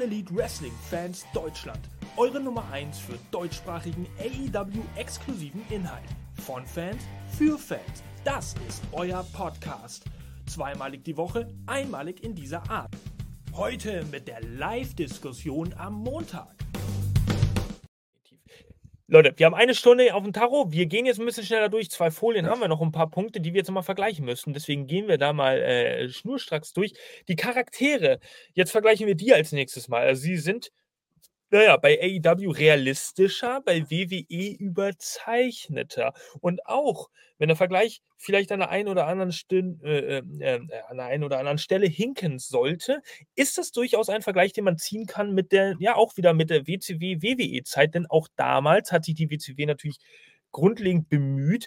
All Elite Wrestling Fans Deutschland. Eure Nummer 1 für deutschsprachigen AEW-exklusiven Inhalt. Von Fans für Fans. Das ist euer Podcast. Zweimalig die Woche, einmalig in dieser Art. Heute mit der Live-Diskussion am Montag. Leute, wir haben eine Stunde auf dem Tarot. Wir gehen jetzt ein bisschen schneller durch. Zwei Folien ja. haben wir noch, ein paar Punkte, die wir jetzt mal vergleichen müssen. Deswegen gehen wir da mal äh, schnurstracks durch. Die Charaktere, jetzt vergleichen wir die als nächstes Mal. Also sie sind naja, bei AEW realistischer, bei WWE überzeichneter. Und auch, wenn der Vergleich vielleicht an der einen oder anderen, Stin äh, äh, äh, an der einen oder anderen Stelle hinken sollte, ist das durchaus ein Vergleich, den man ziehen kann mit der, ja auch wieder mit der WCW-WWE-Zeit, denn auch damals hat sich die WCW natürlich grundlegend bemüht,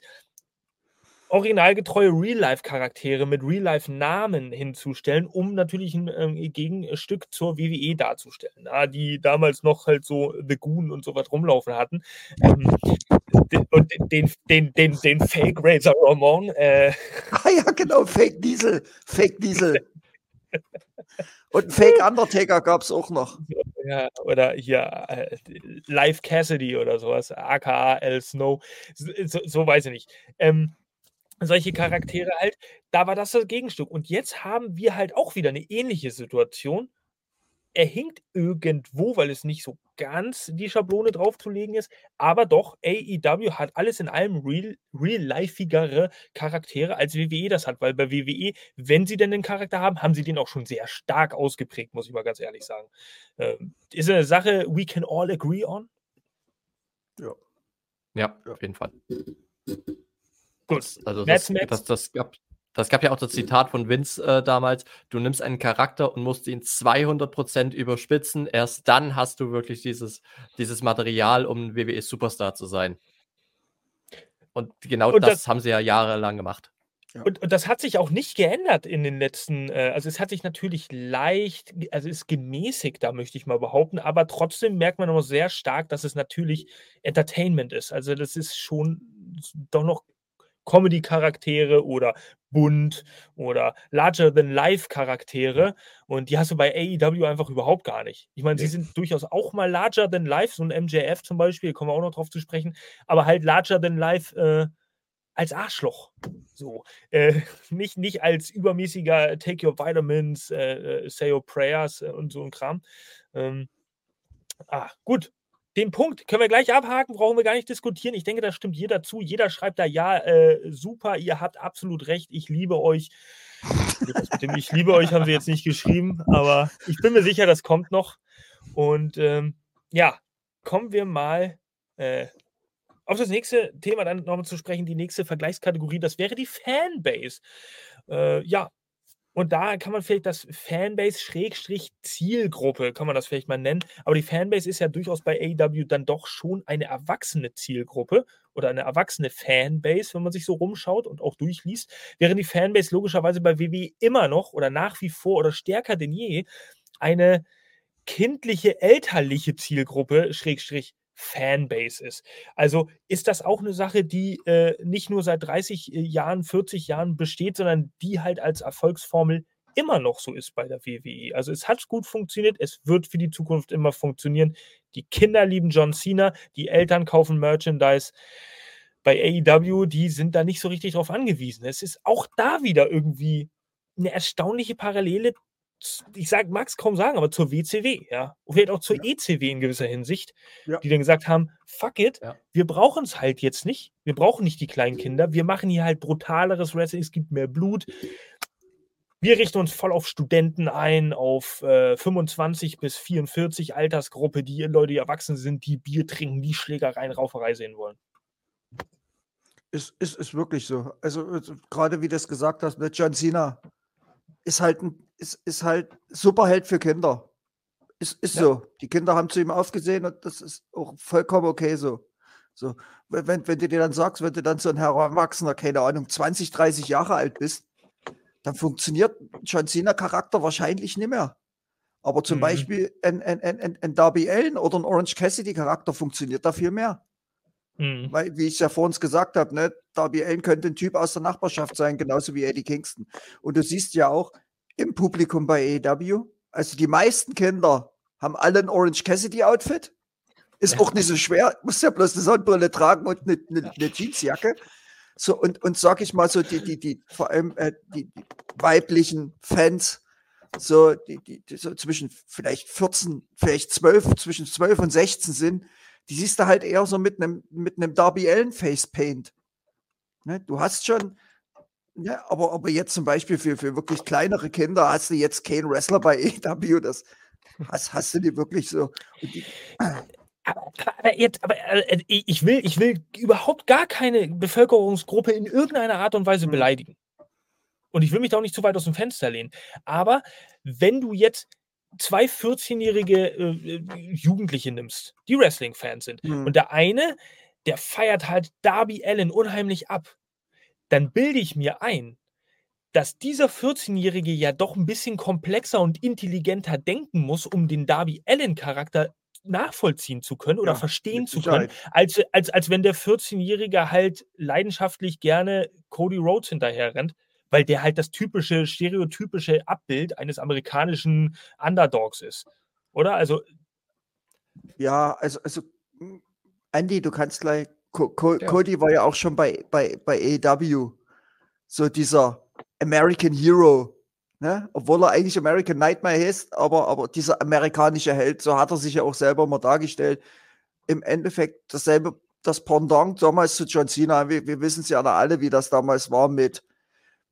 originalgetreue Real-Life-Charaktere mit Real-Life-Namen hinzustellen, um natürlich ein äh, Gegenstück zur WWE darzustellen. Ja, die damals noch halt so The Goon und so was rumlaufen hatten. Ähm, und den, den, den, den Fake Razor Ramon. Äh, ah ja, genau, Fake Diesel. Fake Diesel. Und Fake Undertaker gab es auch noch. Ja, oder hier äh, Live Cassidy oder sowas, aka El Snow. So, so, so weiß ich nicht. Ähm, solche Charaktere halt, da war das das Gegenstück. Und jetzt haben wir halt auch wieder eine ähnliche Situation. Er hinkt irgendwo, weil es nicht so ganz die Schablone draufzulegen ist, aber doch, AEW hat alles in allem real, real-lifigere Charaktere, als WWE das hat, weil bei WWE, wenn sie denn einen Charakter haben, haben sie den auch schon sehr stark ausgeprägt, muss ich mal ganz ehrlich sagen. Ähm, ist eine Sache, we can all agree on? Ja. Ja, auf jeden Fall. Gut. Also das, das, das, gab, das gab ja auch das Zitat von Vince äh, damals, du nimmst einen Charakter und musst ihn 200% überspitzen, erst dann hast du wirklich dieses, dieses Material, um ein WWE-Superstar zu sein. Und genau und das, das, haben sie ja jahrelang gemacht. Und, und, das hat sich auch nicht geändert in den letzten, äh, also es hat sich natürlich leicht, also ist gemäßigt, da möchte ich mal behaupten, aber trotzdem merkt man noch sehr stark, dass es natürlich Entertainment ist. Also das ist schon doch noch Comedy-Charaktere oder bunt oder Larger-than-Life-Charaktere. Und die hast du bei AEW einfach überhaupt gar nicht. Ich meine, sie sind durchaus auch mal Larger-than-Life, so ein MJF zum Beispiel, kommen wir auch noch drauf zu sprechen, aber halt Larger-than-Life äh, als Arschloch. So. Äh, nicht, nicht als übermäßiger Take Your Vitamins, äh, äh Say Your Prayers äh, und so ein Kram. Ähm, ah, gut den Punkt können wir gleich abhaken, brauchen wir gar nicht diskutieren. Ich denke, da stimmt jeder zu. Jeder schreibt da, ja, äh, super, ihr habt absolut recht, ich liebe euch. Ich liebe euch haben sie jetzt nicht geschrieben, aber ich bin mir sicher, das kommt noch. Und ähm, ja, kommen wir mal äh, auf das nächste Thema dann nochmal zu sprechen, die nächste Vergleichskategorie, das wäre die Fanbase. Äh, ja, und da kann man vielleicht das Fanbase-Zielgruppe, kann man das vielleicht mal nennen. Aber die Fanbase ist ja durchaus bei AEW dann doch schon eine erwachsene Zielgruppe oder eine erwachsene Fanbase, wenn man sich so rumschaut und auch durchliest. Während die Fanbase logischerweise bei WWE immer noch oder nach wie vor oder stärker denn je eine kindliche, elterliche Zielgruppe, Schrägstrich, Fanbase ist. Also ist das auch eine Sache, die äh, nicht nur seit 30 äh, Jahren, 40 Jahren besteht, sondern die halt als Erfolgsformel immer noch so ist bei der WWE. Also es hat gut funktioniert, es wird für die Zukunft immer funktionieren. Die Kinder lieben John Cena, die Eltern kaufen Merchandise. Bei AEW, die sind da nicht so richtig drauf angewiesen. Es ist auch da wieder irgendwie eine erstaunliche Parallele ich sag, mag es kaum sagen, aber zur WCW, ja. Und vielleicht auch zur ja. ECW in gewisser Hinsicht, ja. die dann gesagt haben, fuck it, ja. wir brauchen es halt jetzt nicht. Wir brauchen nicht die kleinen Kinder. Wir machen hier halt brutaleres Wrestling, es gibt mehr Blut. Wir richten uns voll auf Studenten ein, auf äh, 25 bis 44 Altersgruppe, die Leute, die erwachsen sind, die Bier trinken, die Schlägereien, Rauferei sehen wollen. Ist, ist, ist wirklich so. Also, also gerade wie du es gesagt hast, mit John Cena ist halt ein ist, ist halt Superheld für Kinder. Ist, ist ja. so. Die Kinder haben zu ihm aufgesehen und das ist auch vollkommen okay so. So, wenn, wenn du dir dann sagst, wenn du dann so ein Heranwachsender, keine Ahnung, 20, 30 Jahre alt bist, dann funktioniert John Cena-Charakter wahrscheinlich nicht mehr. Aber zum mhm. Beispiel ein, ein, ein, ein Darby Allen oder ein Orange Cassidy-Charakter funktioniert da viel mehr. Mhm. Weil, wie ich ja vorhin gesagt habe, ne, Darby Allen könnte ein Typ aus der Nachbarschaft sein, genauso wie Eddie Kingston. Und du siehst ja auch, im Publikum bei AEW. Also die meisten Kinder haben alle ein Orange Cassidy Outfit. Ist auch nicht so schwer, muss ja bloß eine Sonnenbrille tragen und eine, eine, eine Jeansjacke. So, und, und sag ich mal so, die, die, die, vor allem äh, die, die weiblichen Fans, so, die, die, die so zwischen vielleicht 14, vielleicht 12, zwischen 12 und 16 sind, die siehst du halt eher so mit einem mit einem Darby Allen Face Paint. Ne? Du hast schon, ja, ne, aber, aber jetzt zum Beispiel für, für wirklich kleinere Kinder hast du jetzt keinen Wrestler bei EW, das hast, hast du die wirklich so. Die, aber, aber, jetzt, aber äh, ich, will, ich will überhaupt gar keine Bevölkerungsgruppe in irgendeiner Art und Weise mhm. beleidigen. Und ich will mich da auch nicht zu weit aus dem Fenster lehnen. Aber wenn du jetzt zwei 14-jährige äh, Jugendliche nimmst, die Wrestling-Fans sind, mhm. und der eine, der feiert halt Darby Allen unheimlich ab, dann bilde ich mir ein, dass dieser 14-Jährige ja doch ein bisschen komplexer und intelligenter denken muss, um den Darby Allen-Charakter nachvollziehen zu können oder ja, verstehen zu können, als, als, als wenn der 14-Jährige halt leidenschaftlich gerne Cody Rhodes hinterher rennt, weil der halt das typische, stereotypische Abbild eines amerikanischen Underdogs ist. Oder? Also. Ja, also, also Andy, du kannst gleich. Co Co ja. Cody war ja auch schon bei, bei, bei AEW. So dieser American Hero. Ne? Obwohl er eigentlich American Nightmare ist, aber, aber dieser amerikanische Held, so hat er sich ja auch selber mal dargestellt. Im Endeffekt dasselbe, das Pendant damals zu John Cena. Wir, wir wissen es ja alle, wie das damals war mit,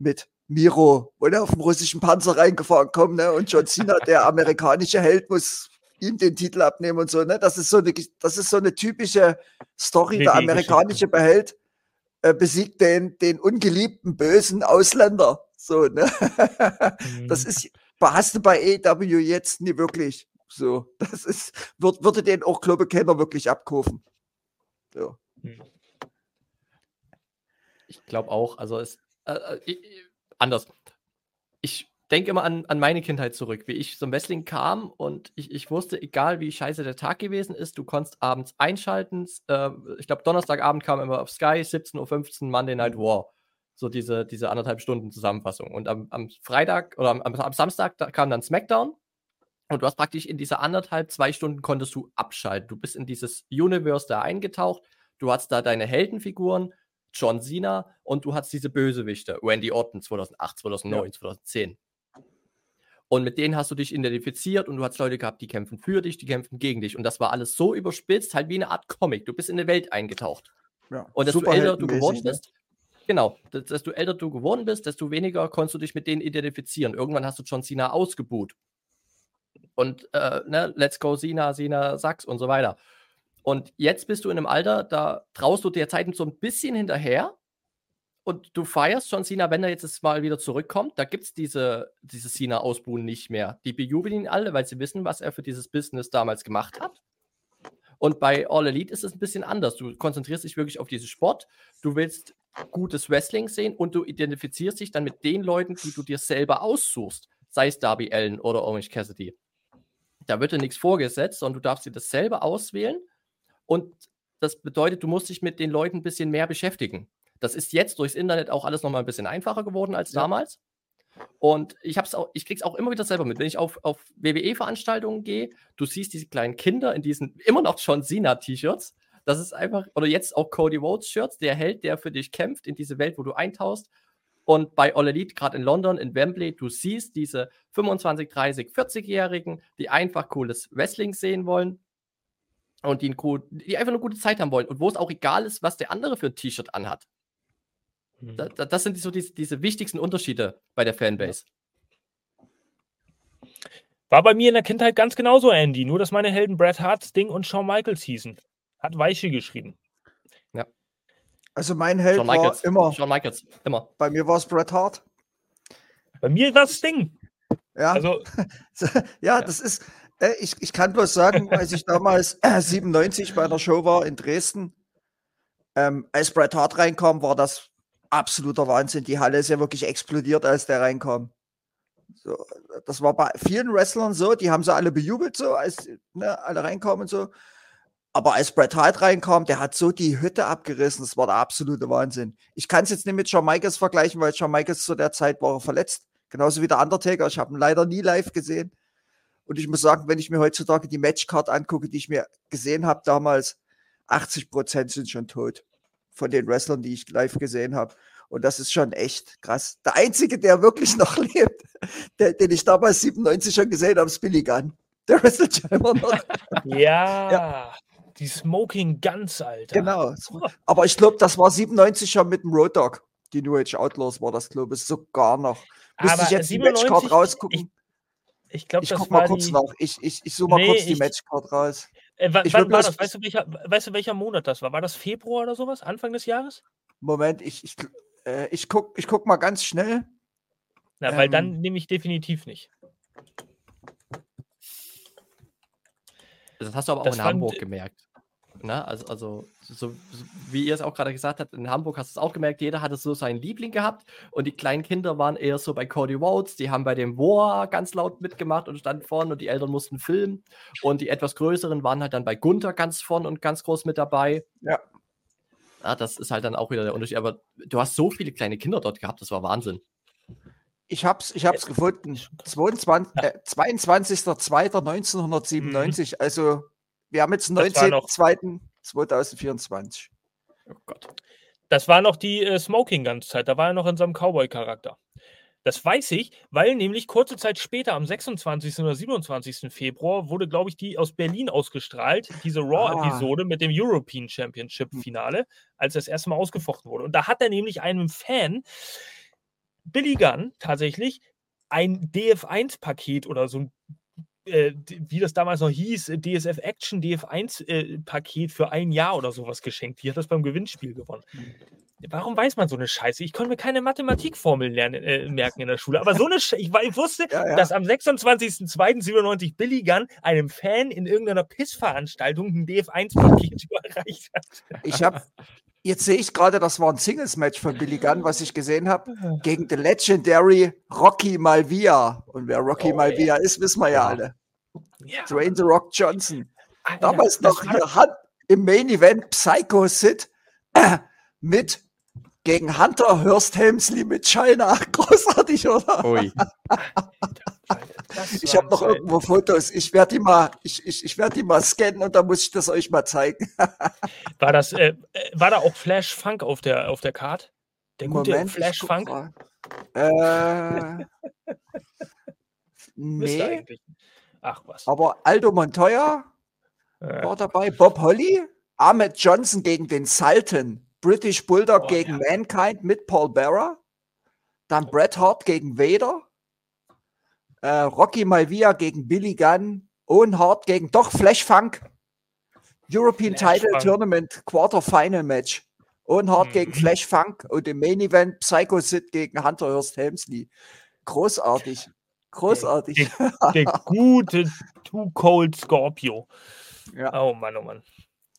mit Miro, wo er auf dem russischen Panzer reingefahren kommt, ne? Und John Cena, der amerikanische Held, muss ihm den Titel abnehmen und so, ne? Das ist so eine, das ist so eine typische Story. der amerikanische Beheld äh, besiegt den, den ungeliebten bösen Ausländer. So, ne? Das mhm. ist, hast du bei AEW jetzt nie wirklich. So, das ist, wird, würde den auch Klobekenner wirklich abkaufen. So. Hm. Ich glaube auch, also es, äh, äh anders. Ich denke immer an, an meine Kindheit zurück, wie ich zum Wrestling kam und ich, ich wusste, egal wie scheiße der Tag gewesen ist, du konntest abends einschalten. Äh, ich glaube, Donnerstagabend kam immer auf Sky, 17.15 Uhr Monday Night War so diese, diese anderthalb Stunden Zusammenfassung. Und am, am Freitag oder am, am Samstag kam dann SmackDown. Und du hast praktisch in dieser anderthalb, zwei Stunden konntest du abschalten. Du bist in dieses Universe da eingetaucht. Du hast da deine Heldenfiguren, John Cena und du hast diese Bösewichte, Randy Orton 2008, 2009, ja. 2010. Und mit denen hast du dich identifiziert und du hast Leute gehabt, die kämpfen für dich, die kämpfen gegen dich. Und das war alles so überspitzt, halt wie eine Art Comic. Du bist in eine Welt eingetaucht. Ja, und desto älter du geworden ne? bist, Genau, desto älter du geworden bist, desto weniger konntest du dich mit denen identifizieren. Irgendwann hast du John Cena ausgebuht. Und äh, ne, let's go Cena, Cena, Sachs und so weiter. Und jetzt bist du in einem Alter, da traust du der Zeiten so ein bisschen hinterher und du feierst John Cena, wenn er jetzt mal wieder zurückkommt. Da gibt es diese, diese Cena-Ausbuhen nicht mehr. Die bejubeln ihn alle, weil sie wissen, was er für dieses Business damals gemacht hat. Und bei All Elite ist es ein bisschen anders. Du konzentrierst dich wirklich auf diesen Sport. Du willst gutes Wrestling sehen und du identifizierst dich dann mit den Leuten, die du dir selber aussuchst, sei es Darby Allen oder Orange Cassidy. Da wird dir nichts vorgesetzt, sondern du darfst dir das selber auswählen und das bedeutet, du musst dich mit den Leuten ein bisschen mehr beschäftigen. Das ist jetzt durchs Internet auch alles nochmal ein bisschen einfacher geworden als ja. damals. Und ich hab's auch, ich krieg's auch immer wieder selber mit. Wenn ich auf, auf WWE-Veranstaltungen gehe, du siehst diese kleinen Kinder in diesen immer noch John Cena-T-Shirts das ist einfach, oder jetzt auch Cody Rhodes Shirts, der Held, der für dich kämpft in diese Welt, wo du eintauchst. Und bei All Elite, gerade in London, in Wembley, du siehst diese 25, 30, 40-Jährigen, die einfach cooles Wrestling sehen wollen und die, die, einfach eine gute Zeit haben wollen und wo es auch egal ist, was der andere für ein T-Shirt anhat. Mhm. Das, das, sind so diese, diese wichtigsten Unterschiede bei der Fanbase. War bei mir in der Kindheit ganz genauso, Andy. Nur, dass meine Helden Bret Hart, Sting und Shawn Michaels hießen. Hat Weiche geschrieben. Ja. Also mein Held Shawn war immer. Shawn Michaels, immer. Bei mir war es Bret Hart. Bei mir war es Sting. Ja. Also, ja, ja, das ist. Äh, ich, ich kann bloß sagen, als ich damals äh, 97 bei einer Show war in Dresden, ähm, als Bret Hart reinkam, war das absoluter Wahnsinn. Die Halle ist ja wirklich explodiert, als der reinkam. So, das war bei vielen Wrestlern so, die haben sie alle bejubelt, so, als ne, alle reinkamen und so. Aber als Bret Hart reinkam, der hat so die Hütte abgerissen, das war der absolute Wahnsinn. Ich kann es jetzt nicht mit Shawn Michaels vergleichen, weil Shawn Michaels zu der Zeit war verletzt. Genauso wie der Undertaker. Ich habe ihn leider nie live gesehen. Und ich muss sagen, wenn ich mir heutzutage die Matchcard angucke, die ich mir gesehen habe damals, 80 Prozent sind schon tot von den Wrestlern, die ich live gesehen habe. Und das ist schon echt krass. Der einzige, der wirklich noch lebt, der, den ich damals 97 schon gesehen habe, ist Billy Gunn. Der wrestelt schon immer noch. Ja, ja. die Smoking Guns, Alter. Genau. Aber ich glaube, das war 97 schon mit dem Road Dog. Die New Age Outlaws war das, glaube ich, sogar noch. Müsste ich jetzt 97, die Matchcard rausgucken? Ich, ich glaube, ich guck mal kurz die... nach. Ich, ich, ich suche mal nee, kurz die Matchcard raus. Äh, wann war das? Weißt du, welcher, weißt du, welcher Monat das war? War das Februar oder sowas? Anfang des Jahres? Moment, ich, ich, äh, ich guck, ich guck mal ganz schnell. Na, weil ähm, dann nehme ich definitiv nicht. Das hast du aber auch das in Hamburg gemerkt. Ne? Also, also so, so, wie ihr es auch gerade gesagt habt, in Hamburg hast du es auch gemerkt, jeder hatte so seinen Liebling gehabt und die kleinen Kinder waren eher so bei Cody Rhodes, die haben bei dem War ganz laut mitgemacht und standen vorne und die Eltern mussten filmen und die etwas größeren waren halt dann bei Gunther ganz vorne und ganz groß mit dabei. Ja. Ja, das ist halt dann auch wieder der Unterschied. Aber du hast so viele kleine Kinder dort gehabt, das war Wahnsinn. Ich hab's, ich hab's gefunden. 22, äh, 22.02.1997. Mhm. Also wir haben jetzt 19.02.2024. Oh Gott. Das war noch die äh, Smoking Guns Zeit. Da war er noch in seinem Cowboy-Charakter. Das weiß ich, weil nämlich kurze Zeit später, am 26. oder 27. Februar, wurde, glaube ich, die aus Berlin ausgestrahlt, diese Raw-Episode ah. mit dem European Championship-Finale, als das erste Mal ausgefochten wurde. Und da hat er nämlich einem Fan, Billy Gunn, tatsächlich ein DF1-Paket oder so ein äh, wie das damals noch hieß, DSF Action DF1-Paket äh, für ein Jahr oder sowas geschenkt. Die hat das beim Gewinnspiel gewonnen. Warum weiß man so eine Scheiße? Ich konnte mir keine Mathematikformeln lernen, äh, merken in der Schule. Aber so eine Sch ich, ich wusste, ja, ja. dass am 26.02.97 Billy Gunn einem Fan in irgendeiner Pissveranstaltung ein DF1-Paket überreicht hat. Ich habe, jetzt sehe ich gerade, das war ein Singles-Match von Billy Gunn, was ich gesehen habe, gegen the legendary Rocky Malvia. Und wer Rocky oh, Malvia yeah. ist, wissen wir ja alle. Ja. Dwayne The Rock Johnson. Alter, Damals noch hier Hand im Main Event Psycho Sid äh, mit gegen Hunter Hurst Helmsley mit China. Großartig, oder? Ui. ich habe noch irgendwo Fotos. Ich werde die mal, ich, ich, ich werde die mal scannen und dann muss ich das euch mal zeigen. war das, äh, äh, war da auch Flash Funk auf der auf der Card? Der gute Moment, Flash Funk? Äh, nee. Ach was. Aber Aldo Montoya äh. war dabei, Bob Holly, Ahmed Johnson gegen den Sultan. British Bulldog oh, gegen ja. Mankind mit Paul Bearer. Dann Bret Hart gegen Vader. Äh, Rocky Malvia gegen Billy Gunn. Owen Hart gegen doch Flash Funk. European Flash Title Funk. Tournament Quarterfinal Match. Owen Hart mhm. gegen Flash Funk und im Main Event Psycho Sid gegen Hunter Hurst Helmsley. Großartig. Großartig. Der, der, der gute Too Cold Scorpio. Ja. Oh Mann, oh Mann.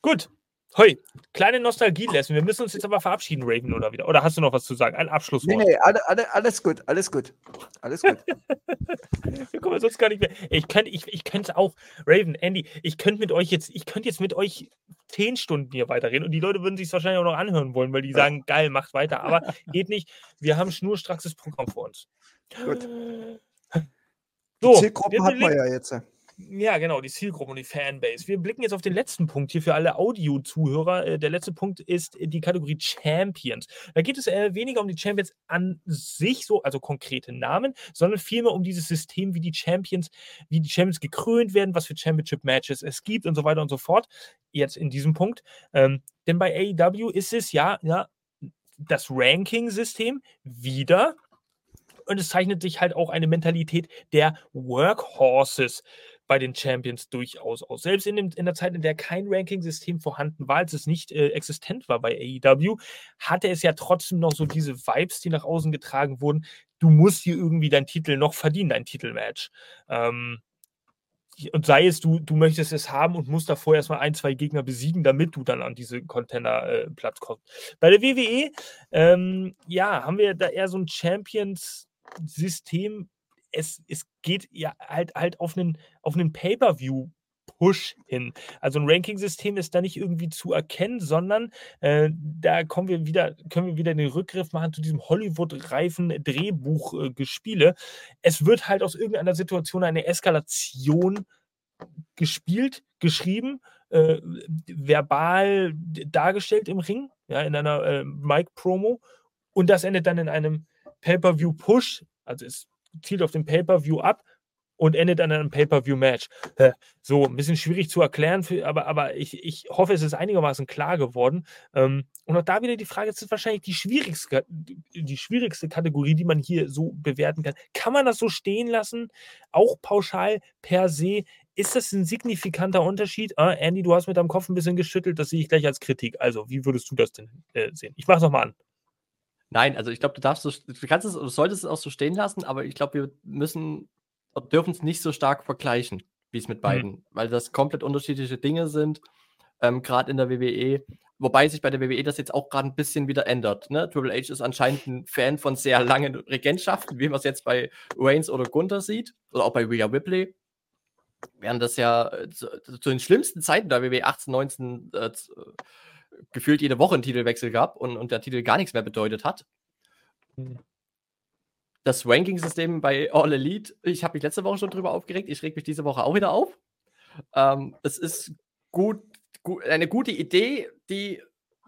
Gut, Hoi, kleine Nostalgie lassen. Wir müssen uns jetzt aber verabschieden, Raven, oder wieder? Oder hast du noch was zu sagen? Ein Abschlusswort. Nee, nee, alle, alle, alles gut, alles gut. Alles gut. wir kommen sonst gar nicht mehr. Ich könnte ich, ich auch, Raven, Andy, ich könnte mit euch jetzt, ich könnte jetzt mit euch zehn Stunden hier weiterreden und die Leute würden sich wahrscheinlich auch noch anhören wollen, weil die sagen, geil, macht weiter. Aber geht nicht. Wir haben schnurstracks Programm vor uns. Gut. So, Zielgruppen hat man ja jetzt. Ja, genau, die Zielgruppe und die Fanbase. Wir blicken jetzt auf den letzten Punkt hier für alle Audio-Zuhörer. Äh, der letzte Punkt ist die Kategorie Champions. Da geht es äh, weniger um die Champions an sich, so, also konkrete Namen, sondern vielmehr um dieses System, wie die Champions, wie die Champions gekrönt werden, was für Championship-Matches es gibt und so weiter und so fort. Jetzt in diesem Punkt. Ähm, denn bei AEW ist es ja, ja das Ranking-System wieder und es zeichnet sich halt auch eine Mentalität der Workhorses bei den Champions durchaus aus. Selbst in, dem, in der Zeit, in der kein Ranking-System vorhanden war, als es nicht äh, existent war bei AEW, hatte es ja trotzdem noch so diese Vibes, die nach außen getragen wurden. Du musst hier irgendwie deinen Titel noch verdienen, dein Titelmatch. Ähm, und sei es, du, du möchtest es haben und musst davor erstmal ein, zwei Gegner besiegen, damit du dann an diese Container-Platz äh, kommst. Bei der WWE, ähm, ja, haben wir da eher so ein Champions-System, es, es geht ja halt, halt auf einen, auf einen Pay-Per-View Push hin. Also ein Ranking-System ist da nicht irgendwie zu erkennen, sondern äh, da kommen wir wieder, können wir wieder den Rückgriff machen zu diesem Hollywood-reifen Drehbuchgespiele. es wird halt aus irgendeiner Situation eine Eskalation gespielt, geschrieben, äh, verbal dargestellt im Ring, ja, in einer äh, Mic-Promo. Und das endet dann in einem Pay-Per-View-Push, also es zielt auf den Pay-Per-View ab und endet an einem Pay-Per-View-Match. So, ein bisschen schwierig zu erklären, für, aber, aber ich, ich hoffe, es ist einigermaßen klar geworden. Ähm, und auch da wieder die Frage, es ist wahrscheinlich die schwierigste, die schwierigste Kategorie, die man hier so bewerten kann. Kann man das so stehen lassen? Auch pauschal per se? Ist das ein signifikanter Unterschied? Ah, Andy, du hast mit deinem Kopf ein bisschen geschüttelt, das sehe ich gleich als Kritik. Also, wie würdest du das denn äh, sehen? Ich mache es nochmal an. Nein, also ich glaube, du darfst, du kannst es, du solltest es auch so stehen lassen, aber ich glaube, wir müssen, dürfen es nicht so stark vergleichen, wie es mit mhm. beiden, mhm. weil das komplett unterschiedliche Dinge sind, ähm, gerade in der WWE. Wobei sich bei der WWE das jetzt auch gerade ein bisschen wieder ändert. Ne? Triple H ist anscheinend ein Fan von sehr langen Regentschaften, wie man es jetzt bei Reigns oder Gunther sieht, oder auch bei Rhea Ripley. Während das ja äh, zu, zu, den schlimmsten Zeiten der WWE 18, 19 äh, gefühlt jede Woche einen Titelwechsel gab und, und der Titel gar nichts mehr bedeutet hat. Hm. Das Ranking-System bei All Elite, ich habe mich letzte Woche schon drüber aufgeregt, ich reg mich diese Woche auch wieder auf. Ähm, es ist gut, gut, eine gute Idee, die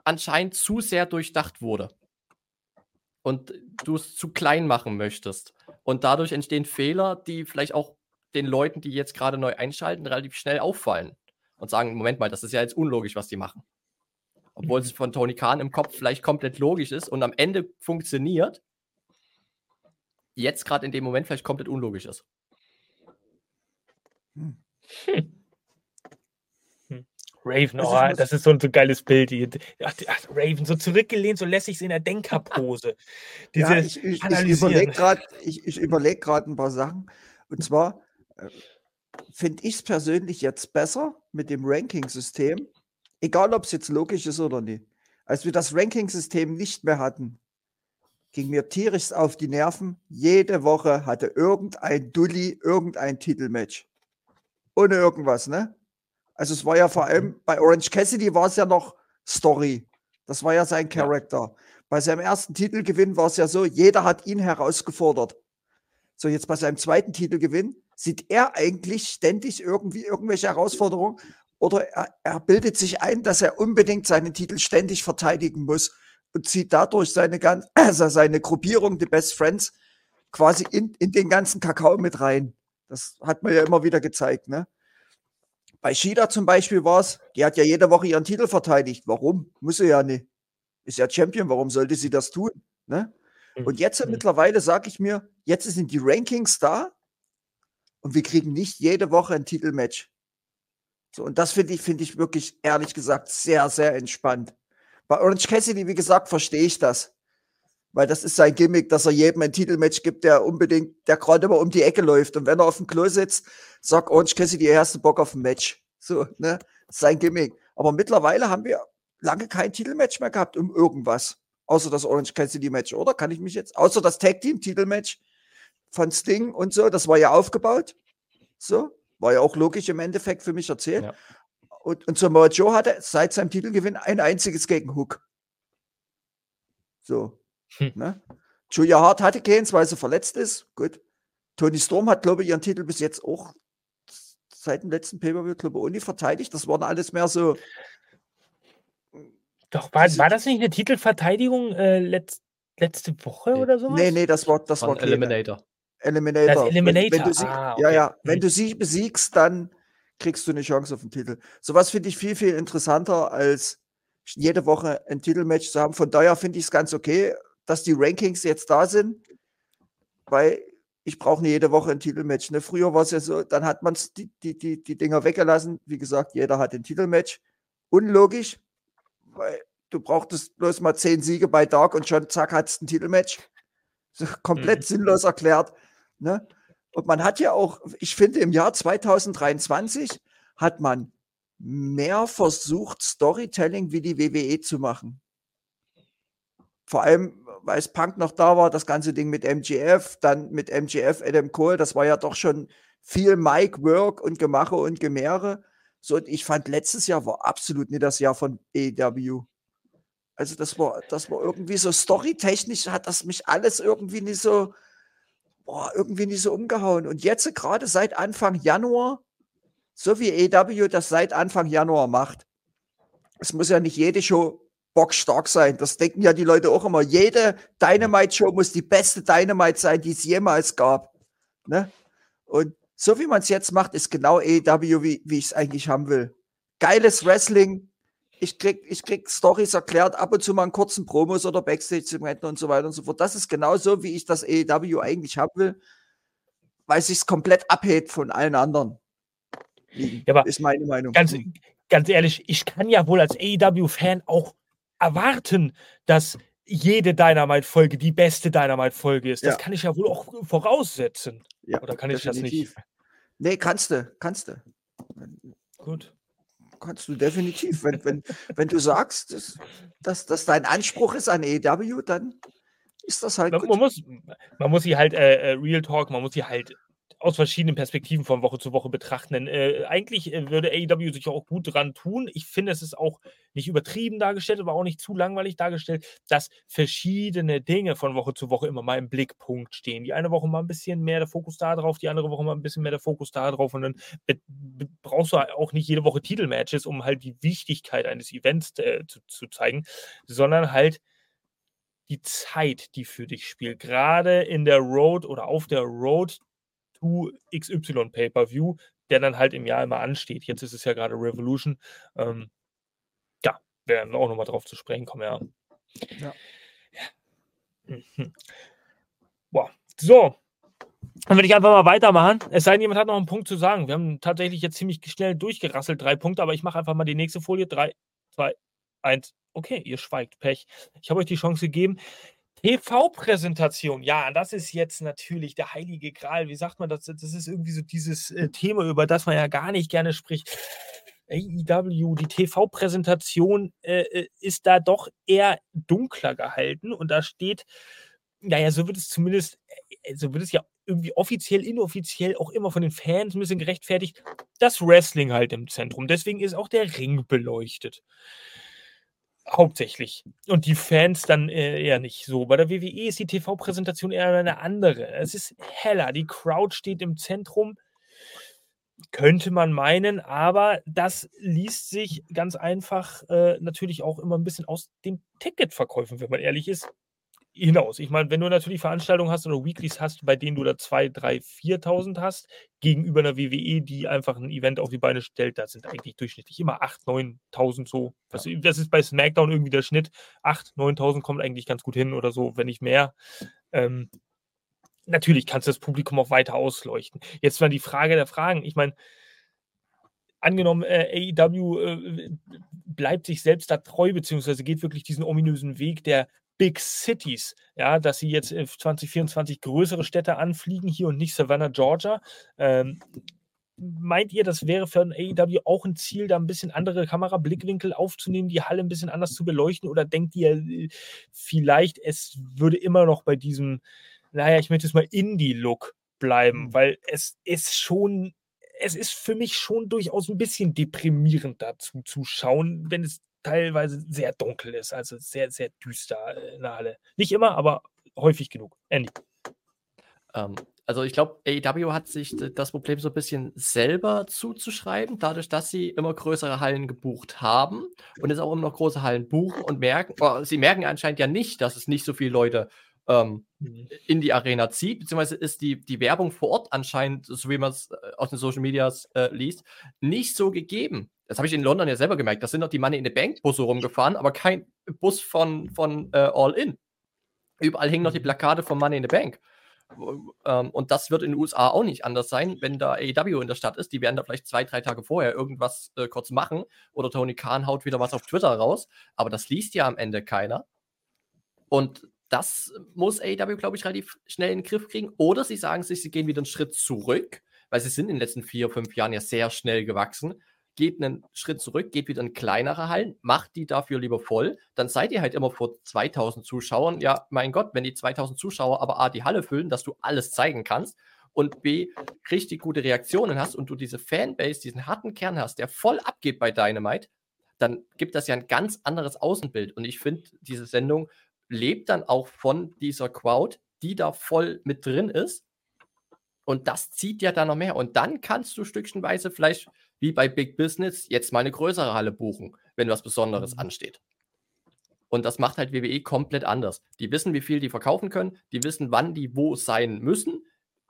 anscheinend zu sehr durchdacht wurde. Und du es zu klein machen möchtest. Und dadurch entstehen Fehler, die vielleicht auch den Leuten, die jetzt gerade neu einschalten, relativ schnell auffallen. Und sagen, Moment mal, das ist ja jetzt unlogisch, was die machen obwohl es von Tony Khan im Kopf vielleicht komplett logisch ist und am Ende funktioniert, jetzt gerade in dem Moment vielleicht komplett unlogisch ist. Hm. Hm. Raven, oh, das ist so ein so geiles Bild. Ach, Raven, so zurückgelehnt, so lässig in der Denkerpose. Diese ja, ich, ich, ich überlege gerade ich, ich überleg ein paar Sachen. Und zwar äh, finde ich es persönlich jetzt besser mit dem Ranking-System, Egal, ob es jetzt logisch ist oder nicht. Als wir das Ranking-System nicht mehr hatten, ging mir tierisch auf die Nerven. Jede Woche hatte irgendein Dulli irgendein Titelmatch. Ohne irgendwas, ne? Also es war ja vor allem bei Orange Cassidy war es ja noch Story. Das war ja sein Charakter. Bei seinem ersten Titelgewinn war es ja so, jeder hat ihn herausgefordert. So, jetzt bei seinem zweiten Titelgewinn sieht er eigentlich ständig irgendwie irgendwelche Herausforderungen oder er, er, bildet sich ein, dass er unbedingt seinen Titel ständig verteidigen muss und zieht dadurch seine, also seine Gruppierung, die Best Friends, quasi in, in den ganzen Kakao mit rein. Das hat man ja immer wieder gezeigt. Ne? Bei Shida zum Beispiel war es, die hat ja jede Woche ihren Titel verteidigt. Warum? Muss sie ja nicht. Ist ja Champion, warum sollte sie das tun? Ne? Mhm. Und jetzt mhm. mittlerweile sage ich mir, jetzt sind die Rankings da und wir kriegen nicht jede Woche ein Titelmatch. So, und das finde ich, finde ich wirklich, ehrlich gesagt, sehr, sehr entspannt. Bei Orange Cassidy, wie gesagt, verstehe ich das. Weil das ist sein Gimmick, dass er jedem ein Titelmatch gibt, der unbedingt, der gerade immer um die Ecke läuft. Und wenn er auf dem Klo sitzt, sagt Orange Cassidy, er hast Bock auf ein Match. So, ne? Sein Gimmick. Aber mittlerweile haben wir lange kein Titelmatch mehr gehabt um irgendwas. Außer das Orange Cassidy Match, oder? Kann ich mich jetzt, außer das Tag Team Titelmatch von Sting und so, das war ja aufgebaut. So. War ja auch logisch im Endeffekt für mich erzählt. Ja. Und, und Samoa Joe hatte seit seinem Titelgewinn ein einziges gegen Hook. So. Hm. Ne? Julia Hart hatte keins, weil sie verletzt ist. Gut. Tony Storm hat, glaube ich, ihren Titel bis jetzt auch seit dem letzten Pay-Per-View, glaube ich, verteidigt. Das waren alles mehr so. Doch, war, war das nicht eine Titelverteidigung äh, letzt, letzte Woche nee. oder so? Nee, nee, das war, das war Eliminator. Eliminator. Das Eliminator. Wenn, wenn sie, ah, okay. Ja, ja. Wenn du sie besiegst, dann kriegst du eine Chance auf den Titel. Sowas finde ich viel, viel interessanter, als jede Woche ein Titelmatch zu haben. Von daher finde ich es ganz okay, dass die Rankings jetzt da sind, weil ich brauche nicht jede Woche ein Titelmatch. Ne? Früher war es ja so, dann hat man die, die, die, die Dinger weggelassen. Wie gesagt, jeder hat ein Titelmatch. Unlogisch, weil du brauchtest bloß mal zehn Siege bei Dark und schon zack, hattest ein Titelmatch. So komplett mhm. sinnlos erklärt. Ne? Und man hat ja auch, ich finde, im Jahr 2023 hat man mehr versucht, Storytelling wie die WWE zu machen. Vor allem, weil es Punk noch da war, das ganze Ding mit MGF, dann mit MGF, Adam Cole, das war ja doch schon viel Mike-Work und Gemache und Gemehre. So, und ich fand, letztes Jahr war absolut nicht das Jahr von AEW. Also das war, das war irgendwie so storytechnisch hat das mich alles irgendwie nicht so, boah, irgendwie nicht so umgehauen. Und jetzt gerade seit Anfang Januar, so wie AEW das seit Anfang Januar macht, es muss ja nicht jede Show bockstark sein. Das denken ja die Leute auch immer. Jede Dynamite-Show muss die beste Dynamite sein, die es jemals gab. Ne? Und so wie man es jetzt macht, ist genau AEW, wie, wie ich es eigentlich haben will. Geiles Wrestling. Ich krieg, ich krieg Stories erklärt, ab und zu mal einen kurzen Promos oder Backstage-Segmenten und so weiter und so fort. Das ist genau so, wie ich das AEW eigentlich haben will, weil es sich komplett abhebt von allen anderen. Ja, aber ist meine Meinung. Ganz, ganz ehrlich, ich kann ja wohl als AEW-Fan auch erwarten, dass jede Dynamite-Folge die beste Dynamite-Folge ist. Das ja. kann ich ja wohl auch voraussetzen. Ja, Oder kann definitiv. ich das nicht? Nee, kannst du, kannst du. Gut. Kannst du definitiv. Wenn, wenn, wenn du sagst, dass, dass das dein Anspruch ist an EW, dann ist das halt. Man, man muss, man muss sie halt, äh, äh, Real Talk, man muss sie halt aus verschiedenen Perspektiven von Woche zu Woche betrachten. Denn äh, eigentlich äh, würde AEW sich auch gut dran tun. Ich finde, es ist auch nicht übertrieben dargestellt, aber auch nicht zu langweilig dargestellt, dass verschiedene Dinge von Woche zu Woche immer mal im Blickpunkt stehen. Die eine Woche mal ein bisschen mehr der Fokus da drauf, die andere Woche mal ein bisschen mehr der Fokus da drauf. Und dann brauchst du auch nicht jede Woche Titelmatches, um halt die Wichtigkeit eines Events äh, zu, zu zeigen, sondern halt die Zeit, die für dich spielt. Gerade in der Road oder auf der Road zu XY Pay-Per-View, der dann halt im Jahr immer ansteht. Jetzt ist es ja gerade Revolution. Ähm, ja, werden auch nochmal drauf zu sprechen kommen, ja. Ja. ja. Mhm. Boah. So. Dann würde ich einfach mal weitermachen. Es sei denn, jemand hat noch einen Punkt zu sagen. Wir haben tatsächlich jetzt ziemlich schnell durchgerasselt, drei Punkte, aber ich mache einfach mal die nächste Folie. Drei, zwei, eins. Okay, ihr schweigt. Pech. Ich habe euch die Chance gegeben. TV-Präsentation, ja, das ist jetzt natürlich der heilige Gral. Wie sagt man das? Das ist irgendwie so dieses äh, Thema, über das man ja gar nicht gerne spricht. AEW, die TV-Präsentation äh, äh, ist da doch eher dunkler gehalten und da steht, naja, so wird es zumindest, äh, so wird es ja irgendwie offiziell, inoffiziell auch immer von den Fans ein bisschen gerechtfertigt, das Wrestling halt im Zentrum. Deswegen ist auch der Ring beleuchtet. Hauptsächlich. Und die Fans dann äh, eher nicht so. Bei der WWE ist die TV-Präsentation eher eine andere. Es ist heller. Die Crowd steht im Zentrum. Könnte man meinen, aber das liest sich ganz einfach äh, natürlich auch immer ein bisschen aus den Ticketverkäufen, wenn man ehrlich ist hinaus. Ich meine, wenn du natürlich Veranstaltungen hast oder Weeklies hast, bei denen du da 2.000, 3.000, 4.000 hast, gegenüber einer WWE, die einfach ein Event auf die Beine stellt, da sind eigentlich durchschnittlich immer 8.000, 9.000 so. Das, das, ist bei SmackDown irgendwie der Schnitt. 8.000, 9.000 kommt eigentlich ganz gut hin oder so, wenn nicht mehr. Ähm, natürlich kannst du das Publikum auch weiter ausleuchten. Jetzt mal die Frage der Fragen. Ich meine, angenommen, äh, AEW äh, bleibt sich selbst da treu, beziehungsweise geht wirklich diesen ominösen Weg der Big Cities, ja, dass sie jetzt 2024 größere Städte anfliegen hier und nicht Savannah, Georgia. Ähm, meint ihr, das wäre für ein AEW auch ein Ziel, da ein bisschen andere Kamerablickwinkel aufzunehmen, die Halle ein bisschen anders zu beleuchten? Oder denkt ihr äh, vielleicht, es würde immer noch bei diesem, naja, ich möchte es mal Indie-Look bleiben, mhm. weil es ist schon, es ist für mich schon durchaus ein bisschen deprimierend dazu zu schauen, wenn es teilweise sehr dunkel ist, also sehr, sehr düster äh, in der Halle. Nicht immer, aber häufig genug. Andy. Ähm, also ich glaube, AEW hat sich das Problem so ein bisschen selber zuzuschreiben, dadurch, dass sie immer größere Hallen gebucht haben und jetzt auch immer noch große Hallen buchen und merken, oh, sie merken anscheinend ja nicht, dass es nicht so viele Leute ähm, mhm. in die Arena zieht, beziehungsweise ist die, die Werbung vor Ort anscheinend, so wie man es äh, aus den Social Medias äh, liest, nicht so gegeben. Das habe ich in London ja selber gemerkt. Da sind noch die Money in the Bank Busse rumgefahren, aber kein Bus von, von äh, All In. Überall hängen noch die mhm. Plakate von Money in the Bank. Ähm, und das wird in den USA auch nicht anders sein, wenn da AEW in der Stadt ist. Die werden da vielleicht zwei, drei Tage vorher irgendwas äh, kurz machen oder Tony Khan haut wieder was auf Twitter raus. Aber das liest ja am Ende keiner. Und das muss AEW, glaube ich, relativ schnell in den Griff kriegen. Oder sie sagen sich, sie gehen wieder einen Schritt zurück, weil sie sind in den letzten vier, fünf Jahren ja sehr schnell gewachsen geht einen Schritt zurück, geht wieder in kleinere Hallen, macht die dafür lieber voll, dann seid ihr halt immer vor 2000 Zuschauern. Ja, mein Gott, wenn die 2000 Zuschauer aber A, die Halle füllen, dass du alles zeigen kannst und B, richtig gute Reaktionen hast und du diese Fanbase, diesen harten Kern hast, der voll abgeht bei Dynamite, dann gibt das ja ein ganz anderes Außenbild. Und ich finde, diese Sendung lebt dann auch von dieser Crowd, die da voll mit drin ist. Und das zieht ja dann noch mehr. Und dann kannst du stückchenweise vielleicht, wie bei Big Business, jetzt mal eine größere Halle buchen, wenn was Besonderes mhm. ansteht. Und das macht halt WWE komplett anders. Die wissen, wie viel die verkaufen können, die wissen, wann die wo sein müssen,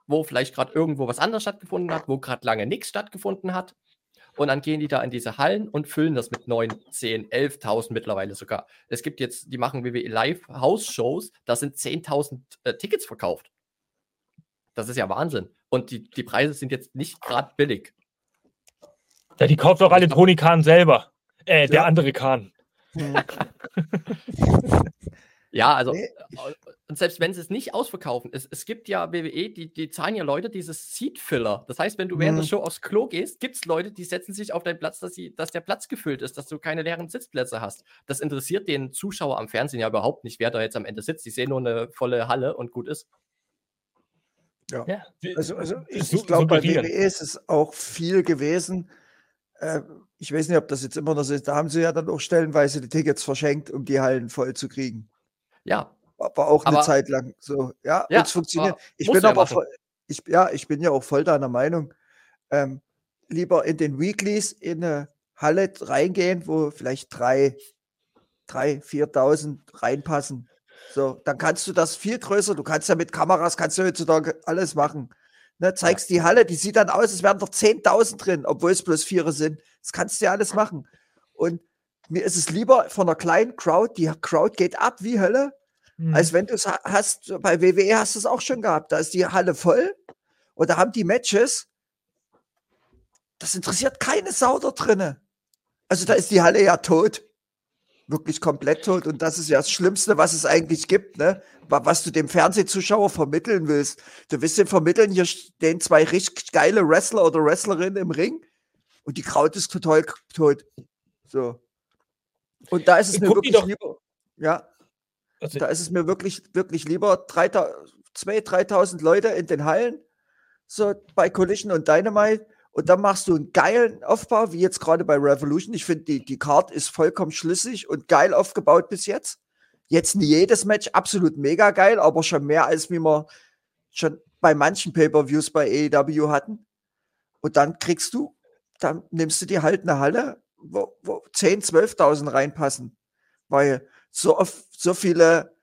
wo vielleicht gerade irgendwo was anderes stattgefunden hat, wo gerade lange nichts stattgefunden hat. Und dann gehen die da in diese Hallen und füllen das mit 9, 10, 11.000 mittlerweile sogar. Es gibt jetzt, die machen WWE Live-House-Shows, da sind 10.000 äh, Tickets verkauft. Das ist ja Wahnsinn. Und die, die Preise sind jetzt nicht gerade billig. Ja, die kauft doch alle Tony Khan selber. Äh, der ja. andere Khan. ja, also. Äh, und selbst wenn sie es nicht ausverkaufen, es, es gibt ja WWE, die, die zahlen ja Leute dieses Seat-Filler. Das heißt, wenn du während mhm. der Show aufs Klo gehst, gibt es Leute, die setzen sich auf deinen Platz, dass, sie, dass der Platz gefüllt ist, dass du keine leeren Sitzplätze hast. Das interessiert den Zuschauer am Fernsehen ja überhaupt nicht, wer da jetzt am Ende sitzt. Die sehen nur eine volle Halle und gut ist. Ja, ja. also, also ich, ich glaube, bei WWE ist es auch viel gewesen. Äh, ich weiß nicht, ob das jetzt immer noch so ist. Da haben sie ja dann auch stellenweise die Tickets verschenkt, um die Hallen voll zu kriegen. Ja, war auch eine aber, Zeit lang so. Ja, ja es funktioniert. Ich bin aber voll, ich, ja, ich bin ja auch voll deiner Meinung. Ähm, lieber in den Weeklies in eine Halle reingehen, wo vielleicht drei, drei, 4.000 reinpassen. So, dann kannst du das viel größer. Du kannst ja mit Kameras, kannst du heutzutage alles machen. Ne, zeigst ja. die Halle, die sieht dann aus, es wären doch 10.000 drin, obwohl es bloß Viere sind. Das kannst du ja alles machen. Und mir ist es lieber von einer kleinen Crowd, die Crowd geht ab wie Hölle, Mhm. Als wenn du es hast, bei WWE hast du es auch schon gehabt. Da ist die Halle voll und da haben die Matches. Das interessiert keine Sau da drinne. Also da ist die Halle ja tot. Wirklich komplett tot. Und das ist ja das Schlimmste, was es eigentlich gibt, ne? Was du dem Fernsehzuschauer vermitteln willst. Du willst ihm vermitteln, hier stehen zwei richtig geile Wrestler oder Wrestlerinnen im Ring und die Kraut ist total tot. So. Und da ist es mir wirklich lieber. Ja. Also da ist es mir wirklich, wirklich lieber, 2.000, 3.000 Leute in den Hallen, so bei Collision und Dynamite. Und dann machst du einen geilen Aufbau, wie jetzt gerade bei Revolution. Ich finde, die, die Card ist vollkommen schlüssig und geil aufgebaut bis jetzt. Jetzt nie jedes Match absolut mega geil, aber schon mehr, als wie wir schon bei manchen Pay-Per-Views bei AEW hatten. Und dann kriegst du, dann nimmst du dir halt eine Halle, wo, wo 10, 12.000 reinpassen. Weil so, so viele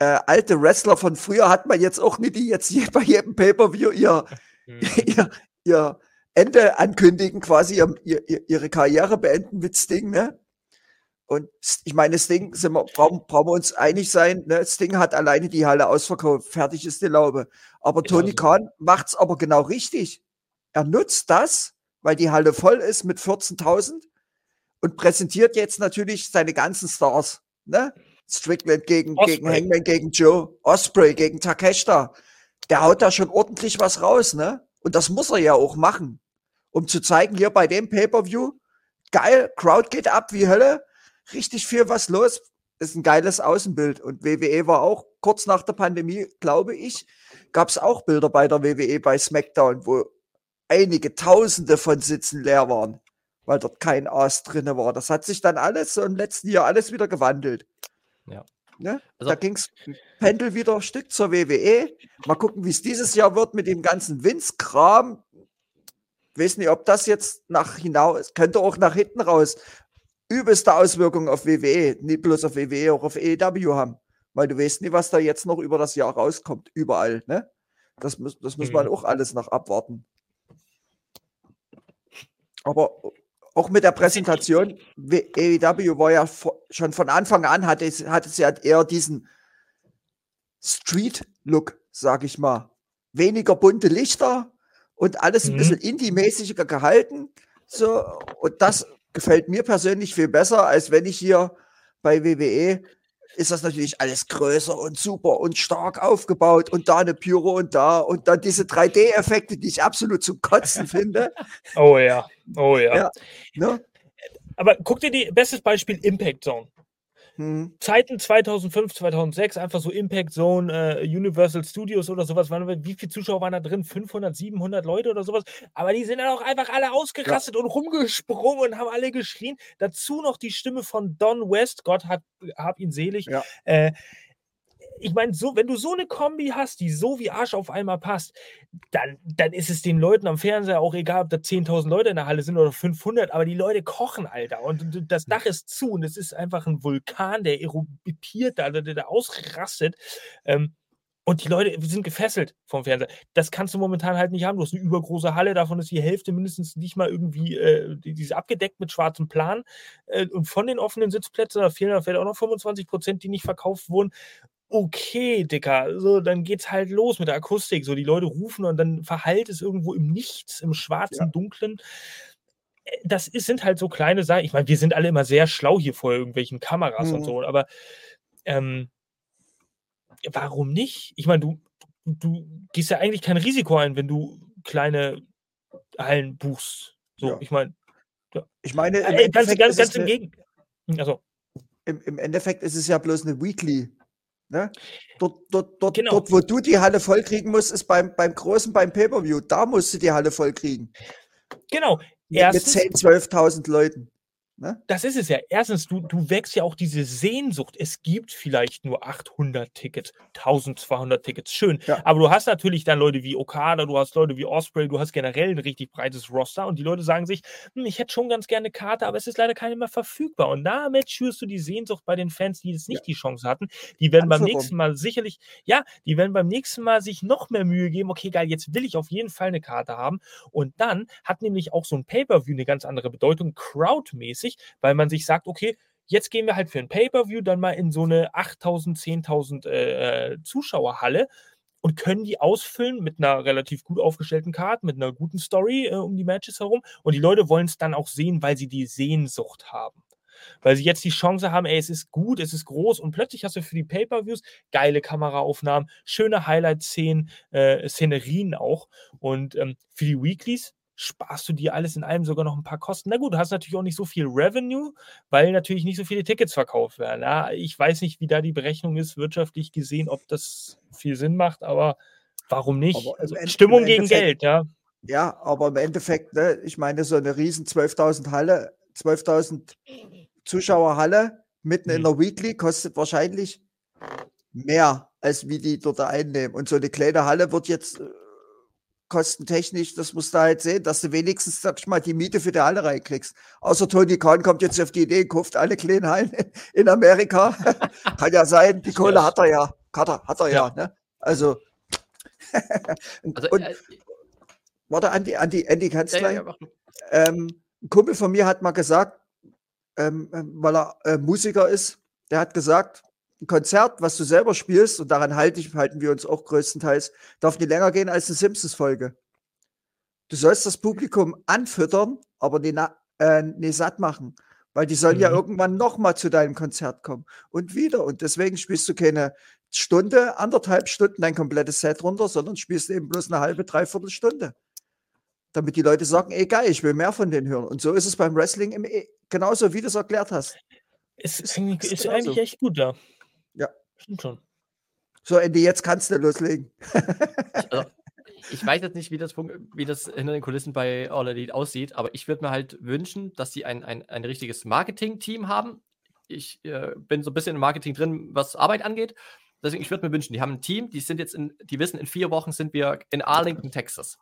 äh, alte Wrestler von früher hat man jetzt auch nicht, die jetzt je, bei jedem Pay-Per-View ihr, mhm. ihr, ihr Ende ankündigen, quasi ihr, ihr, ihre Karriere beenden mit Sting, ne? Und ich meine, Sting, sind wir, brauchen, brauchen wir uns einig sein, ne? Sting hat alleine die Halle ausverkauft, fertig ist die Laube. Aber genau Tony so. Khan macht's aber genau richtig. Er nutzt das, weil die Halle voll ist mit 14.000 und präsentiert jetzt natürlich seine ganzen Stars ne? Strickland gegen, gegen Hangman gegen Joe, Osprey gegen Takeshita. Der haut da schon ordentlich was raus, ne? Und das muss er ja auch machen, um zu zeigen, hier bei dem Pay-Per-View, geil, Crowd geht ab wie Hölle, richtig viel was los, ist ein geiles Außenbild. Und WWE war auch kurz nach der Pandemie, glaube ich, gab es auch Bilder bei der WWE bei SmackDown, wo einige Tausende von Sitzen leer waren weil dort kein Aas drin war. Das hat sich dann alles so im letzten Jahr alles wieder gewandelt. Ja. Ne? Also, da ging es Pendel wieder ein Stück zur WWE. Mal gucken, wie es dieses Jahr wird mit dem ganzen Winz-Kram. Weiß nicht, ob das jetzt nach hinaus, könnte auch nach hinten raus übelste Auswirkungen auf WWE, nicht bloß auf WWE, auch auf EW haben. Weil du weißt nie, was da jetzt noch über das Jahr rauskommt, überall. Ne? Das, muss, das muss man mhm. auch alles noch abwarten. Aber auch mit der Präsentation, AEW war ja schon von Anfang an, hatte es, hatte es ja eher diesen Street-Look, sag ich mal. Weniger bunte Lichter und alles ein mhm. bisschen indie-mäßiger gehalten. So, und das gefällt mir persönlich viel besser, als wenn ich hier bei WWE ist das natürlich alles größer und super und stark aufgebaut und da eine Pyro und da und dann diese 3D-Effekte, die ich absolut zum Kotzen finde. Oh ja, oh ja. ja ne? Aber guck dir die, bestes Beispiel Impact Zone. Mhm. Zeiten 2005, 2006, einfach so Impact Zone, äh, Universal Studios oder sowas. Waren, wie viele Zuschauer waren da drin? 500, 700 Leute oder sowas. Aber die sind dann auch einfach alle ausgerastet ja. und rumgesprungen und haben alle geschrien. Dazu noch die Stimme von Don West, Gott hat, hab ihn selig. Ja. Äh, ich meine, so, wenn du so eine Kombi hast, die so wie Arsch auf einmal passt, dann, dann ist es den Leuten am Fernseher auch egal, ob da 10.000 Leute in der Halle sind oder 500, aber die Leute kochen, Alter. Und das Dach ist zu und es ist einfach ein Vulkan, der eruptiert da, der, der ausrastet. Ähm, und die Leute sind gefesselt vom Fernseher. Das kannst du momentan halt nicht haben. Du hast eine übergroße Halle, davon ist die Hälfte mindestens nicht mal irgendwie, äh, die, ist abgedeckt mit schwarzem Plan. Äh, und von den offenen Sitzplätzen, da fehlen da vielleicht auch noch 25 Prozent, die nicht verkauft wurden okay, Dicker, so, dann geht's halt los mit der Akustik. So, die Leute rufen und dann verhallt es irgendwo im Nichts, im schwarzen, ja. dunklen. Äh, das ist, sind halt so kleine Sachen. Ich meine, wir sind alle immer sehr schlau hier vor irgendwelchen Kameras mhm. und so, aber ähm, warum nicht? Ich meine, du, du gehst ja eigentlich kein Risiko ein, wenn du kleine Hallen buchst. So, ja. ich meine. Ja. Ich meine, im äh, ganz, ganz, ganz im Gegenteil. Also. Im, Im Endeffekt ist es ja bloß eine Weekly Ne? Dort, dort, dort, genau. dort, wo du die Halle voll kriegen musst, ist beim, beim Großen, beim Pay-Per-View. Da musst du die Halle voll kriegen. Genau. Erstens, mit 10.000, 12.000 Leuten. Ne? Das ist es ja. Erstens, du, du wächst ja auch diese Sehnsucht. Es gibt vielleicht nur 800 Tickets, 1200 Tickets, schön. Ja. Aber du hast natürlich dann Leute wie Okada, du hast Leute wie Osprey, du hast generell ein richtig breites Roster und die Leute sagen sich, hm, ich hätte schon ganz gerne eine Karte, aber es ist leider keine mehr verfügbar. Und damit schürst du die Sehnsucht bei den Fans, die jetzt nicht ja. die Chance hatten. Die werden beim nächsten Mal sicherlich, ja, die werden beim nächsten Mal sich noch mehr Mühe geben. Okay, geil, jetzt will ich auf jeden Fall eine Karte haben. Und dann hat nämlich auch so ein Pay-Per-View eine ganz andere Bedeutung, crowdmäßig sich, weil man sich sagt, okay, jetzt gehen wir halt für ein Pay-per-View dann mal in so eine 8000, 10.000 äh, äh, Zuschauerhalle und können die ausfüllen mit einer relativ gut aufgestellten Karte, mit einer guten Story äh, um die Matches herum. Und die Leute wollen es dann auch sehen, weil sie die Sehnsucht haben. Weil sie jetzt die Chance haben, ey, es ist gut, es ist groß und plötzlich hast du für die Pay-Per-Views geile Kameraaufnahmen, schöne Highlight-Szenen, äh, Szenerien auch. Und ähm, für die Weeklies sparst du dir alles in allem sogar noch ein paar Kosten. Na gut, du hast natürlich auch nicht so viel Revenue, weil natürlich nicht so viele Tickets verkauft werden. Ja, ich weiß nicht, wie da die Berechnung ist, wirtschaftlich gesehen, ob das viel Sinn macht, aber warum nicht? Also, Stimmung gegen Geld, ja. Ja, aber im Endeffekt, ne, ich meine, so eine riesen 12.000 Halle, 12.000 Zuschauer Halle mitten mhm. in der Weekly kostet wahrscheinlich mehr, als wie die dort einnehmen. Und so eine kleine Halle wird jetzt äh, kostentechnisch, das musst du halt sehen, dass du wenigstens, sag ich mal, die Miete für die Halle reinkriegst. Außer Tony Khan kommt jetzt auf die Idee, kauft alle kleinen Hallen in Amerika. Kann ja sein, die Kohle hat er ja. Hat er, hat er ja. ja ne? Also, also und, äh, warte, Andi, Andi, Andy Kanzlei. Ja, ähm, ein Kumpel von mir hat mal gesagt, ähm, ähm, weil er äh, Musiker ist, der hat gesagt, ein Konzert, was du selber spielst, und daran halte ich, halten wir uns auch größtenteils, darf nicht länger gehen als eine Simpsons-Folge. Du sollst das Publikum anfüttern, aber nicht, äh, nicht satt machen. Weil die sollen mhm. ja irgendwann nochmal zu deinem Konzert kommen. Und wieder. Und deswegen spielst du keine Stunde, anderthalb Stunden dein komplettes Set runter, sondern spielst eben bloß eine halbe, dreiviertel Stunde. Damit die Leute sagen, ey geil, ich will mehr von denen hören. Und so ist es beim Wrestling e genauso, wie du es erklärt hast. Es ist, ist, ist eigentlich echt gut da. Ja. Stimmt schon. So, Andy, jetzt kannst du loslegen. also, ich weiß jetzt nicht, wie das, wie das hinter den Kulissen bei All Elite aussieht, aber ich würde mir halt wünschen, dass sie ein, ein, ein richtiges Marketing-Team haben. Ich äh, bin so ein bisschen im Marketing drin, was Arbeit angeht. Deswegen, ich würde mir wünschen, die haben ein Team, die sind jetzt in, die wissen, in vier Wochen sind wir in Arlington, Texas.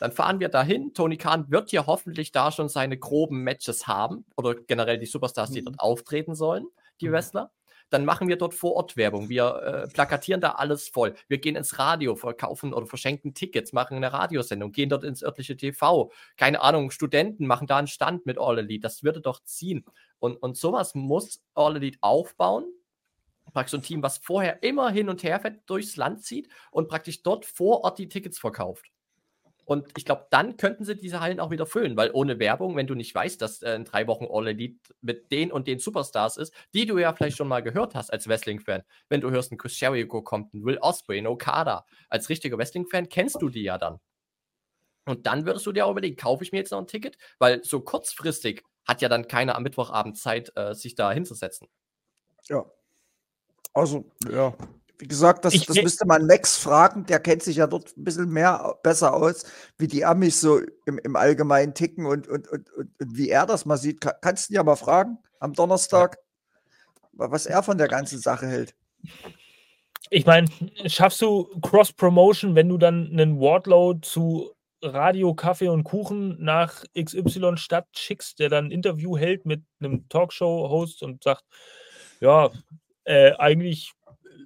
Dann fahren wir dahin. Tony Khan wird ja hoffentlich da schon seine groben Matches haben oder generell die Superstars, die mhm. dort auftreten sollen, die mhm. Wrestler dann machen wir dort vor Ort Werbung. Wir äh, plakatieren da alles voll. Wir gehen ins Radio, verkaufen oder verschenken Tickets, machen eine Radiosendung, gehen dort ins örtliche TV. Keine Ahnung, Studenten machen da einen Stand mit All Elite. Das würde doch ziehen. Und, und sowas muss All Elite aufbauen. Praktisch ein Team, was vorher immer hin und her fährt, durchs Land zieht und praktisch dort vor Ort die Tickets verkauft. Und ich glaube, dann könnten sie diese Hallen auch wieder füllen, weil ohne Werbung, wenn du nicht weißt, dass äh, in drei Wochen All Elite mit den und den Superstars ist, die du ja vielleicht schon mal gehört hast als Wrestling-Fan. Wenn du hörst, ein Chris Jericho kommt, ein Will Osprey, ein Okada. Als richtiger Wrestling-Fan kennst du die ja dann. Und dann würdest du dir auch überlegen, kaufe ich mir jetzt noch ein Ticket? Weil so kurzfristig hat ja dann keiner am Mittwochabend Zeit, äh, sich da hinzusetzen. Ja. Also, ja. Wie gesagt, das, Ich das müsste man Max fragen, der kennt sich ja dort ein bisschen mehr besser aus, wie die Amis so im, im Allgemeinen ticken und, und, und, und, wie er das mal sieht. Ka- Kannst du ihn ja mal fragen am Donnerstag, wa- was er von der ganzen Sache hält. Ich meine, schaffst du Cross-Promotion, wenn du dann einen Wardlow zu Radio, Kaffee und Kuchen nach XY Stadt schickst, der dann ein Interview hält mit einem Talkshow-Host und sagt, ja, äh, eigentlich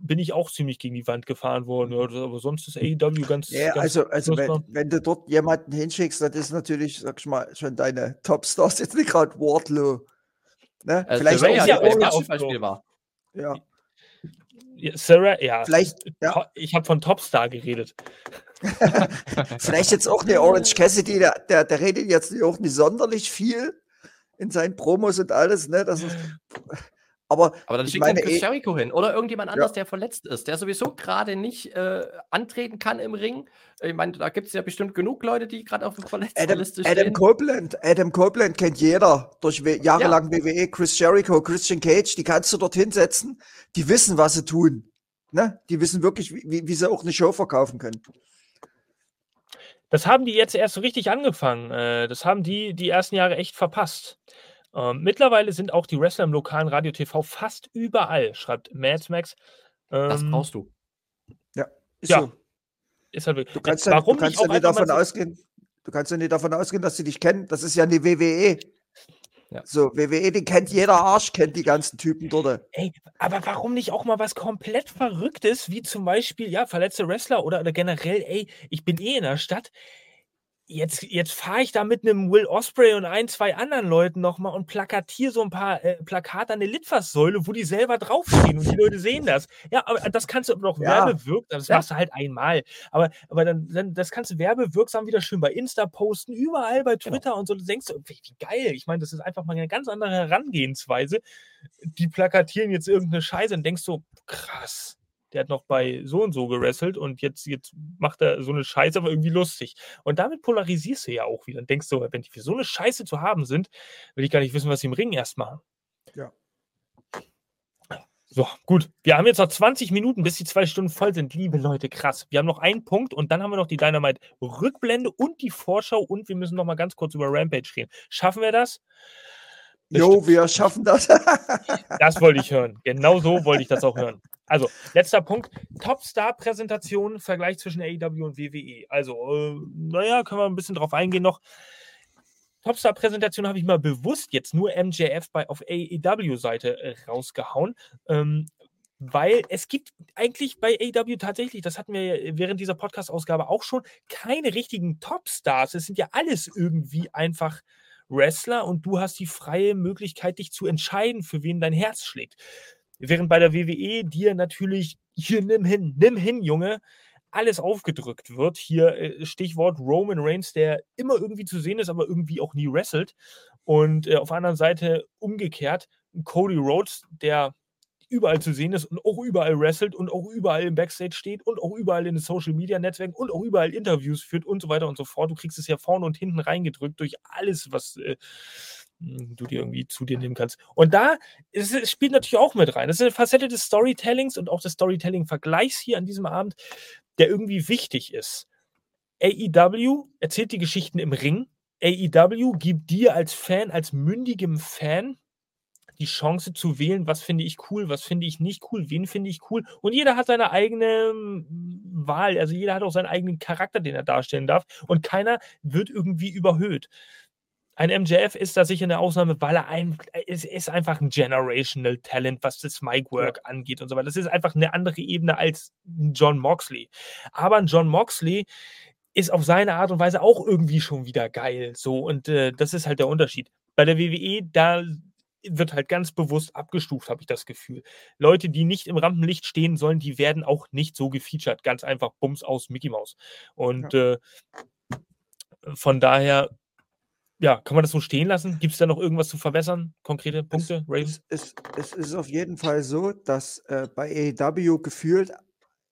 bin ich auch ziemlich gegen die Wand gefahren worden, ja, aber sonst ist AEW ganz, Ja, ganz also, also wenn, wenn du dort jemanden hinschickst, das ist natürlich, sag ich mal, schon deine Topstars, jetzt nicht gerade Wardlow. Ne? Also Vielleicht auch, ja ja auch Beispiel war. ja, Ja, Sarah, ja, vielleicht, ja, ich habe von Topstar geredet. vielleicht jetzt auch der Orange Cassidy, der, der, der redet jetzt nicht auch nicht sonderlich viel in seinen Promos und alles, ne? Das ist, aber Aber dann schickt man meine, Chris eh- Jericho hin oder irgendjemand anders, der verletzt ist, der sowieso gerade nicht äh, antreten kann im Ring. Ich meine, da gibt es ja bestimmt genug Leute, die gerade auf der Adam, Verletztenliste Adam stehen. Copeland, Adam Copeland kennt jeder durch we- jahrelang WWE, Chris Jericho, Christian Cage, die kannst du dort hinsetzen, die wissen, was sie tun. Ne? Die wissen wirklich, wie, wie, wie sie auch eine Show verkaufen können. Das haben die jetzt erst so richtig angefangen. Äh, das haben die die ersten Jahre echt verpasst. Ähm, mittlerweile sind auch die Wrestler im lokalen Radio TV fast überall, schreibt Mad Max. Das Ähm, brauchst du. Ist Ja, so. Ist halt wirklich. Du kannst, ja, warum du kannst nicht ja auch nicht einfach davon ausgehen, du kannst ja nicht davon ausgehen, dass sie dich kennen. Das ist ja eine WWE. Ja. So, WWE, die kennt jeder Arsch, kennt die ganzen Typen dort. Ey, aber warum nicht auch mal was komplett Verrücktes, wie zum Beispiel, ja, verletzte Wrestler oder, oder generell, ey, ich bin eh in der Stadt. Jetzt, jetzt fahre ich da mit einem Will Osprey und ein, zwei anderen Leuten nochmal und plakatiere so ein paar äh, Plakate an der Litfaßsäule, wo die selber draufstehen und die Leute sehen das. Ja, aber das kannst du noch Ja. werbewirksam, das Ja. machst du halt einmal. Aber, aber dann, dann, das kannst du werbewirksam wieder schön bei Insta posten, überall bei Genau. Twitter und so. Du denkst, wie wie geil. Ich meine, das ist einfach mal eine ganz andere Herangehensweise die plakatieren jetzt irgendeine Scheiße und denkst so, krass, der hat noch bei so und so gerasselt und jetzt, jetzt macht er so eine Scheiße, aber irgendwie lustig. Und damit polarisierst du ja auch wieder und denkst so, wenn die für so eine Scheiße zu haben sind, will ich gar nicht wissen, was sie im Ring erst machen. Ja. So, gut. Wir haben jetzt noch 20 Minuten, bis die zwei Stunden voll sind. Liebe Leute, krass. Wir haben noch einen Punkt und dann haben wir noch die Dynamite-Rückblende und die Vorschau und wir müssen noch mal ganz kurz über Rampage reden. Schaffen wir das? Jo, wir schaffen das. Das wollte ich hören. Genau so wollte ich das auch hören. Also, letzter Punkt. Top-Star-Präsentation, Vergleich zwischen AEW und WWE. Also, äh, naja, können wir ein bisschen drauf eingehen noch. Topstar-Präsentation habe ich mal bewusst jetzt nur MJF bei, auf AEW-Seite äh, rausgehauen. Ähm, weil es gibt eigentlich bei AEW tatsächlich, das hatten wir ja während dieser Podcast-Ausgabe auch schon, keine richtigen Topstars. Es sind ja alles irgendwie einfach Wrestler und du hast die freie Möglichkeit, dich zu entscheiden, für wen dein Herz schlägt. Während bei der WWE dir natürlich, hier nimm hin, nimm hin, Junge, alles aufgedrückt wird. Hier äh, Stichwort Roman Reigns, der immer irgendwie zu sehen ist, aber irgendwie auch nie wrestelt. Und äh, auf der anderen Seite umgekehrt Cody Rhodes, der überall zu sehen ist und auch überall wrestelt und auch überall im Backstage steht und auch überall in den Social Media Netzwerken und auch überall Interviews führt und so weiter und so fort. Du kriegst es ja vorne und hinten reingedrückt durch alles, was äh, du dir irgendwie zu dir nehmen kannst. Und da ist, es spielt natürlich auch mit rein. Das ist eine Facette des Storytellings und auch des Storytelling-Vergleichs hier an diesem Abend, der irgendwie wichtig ist. AEW erzählt die Geschichten im Ring. AEW gibt dir als Fan, als mündigem Fan, die Chance zu wählen, was finde ich cool, was finde ich nicht cool, wen finde ich cool. Und jeder hat seine eigene mm, Wahl. Also jeder hat auch seinen eigenen Charakter, den er darstellen darf. Und keiner wird irgendwie überhöht. Ein MJF ist da sicher eine Ausnahme, weil er ein, es ist einfach ein generational Talent, was das Mic-Work angeht und so weiter. Das ist einfach eine andere Ebene als ein John Moxley. Aber ein John Moxley ist auf seine Art und Weise auch irgendwie schon wieder geil. So, und äh, das ist halt der Unterschied. Bei der WWE, da wird halt ganz bewusst abgestuft, habe ich das Gefühl. Leute, die nicht im Rampenlicht stehen sollen, die werden auch nicht so gefeatured. Ganz einfach Bums aus Mickey Mouse. Und äh, von daher, ja, kann man das so stehen lassen? Gibt es da noch irgendwas zu verbessern? Konkrete Punkte, Raven? Es, es, es ist auf jeden Fall so, dass äh, bei AEW gefühlt,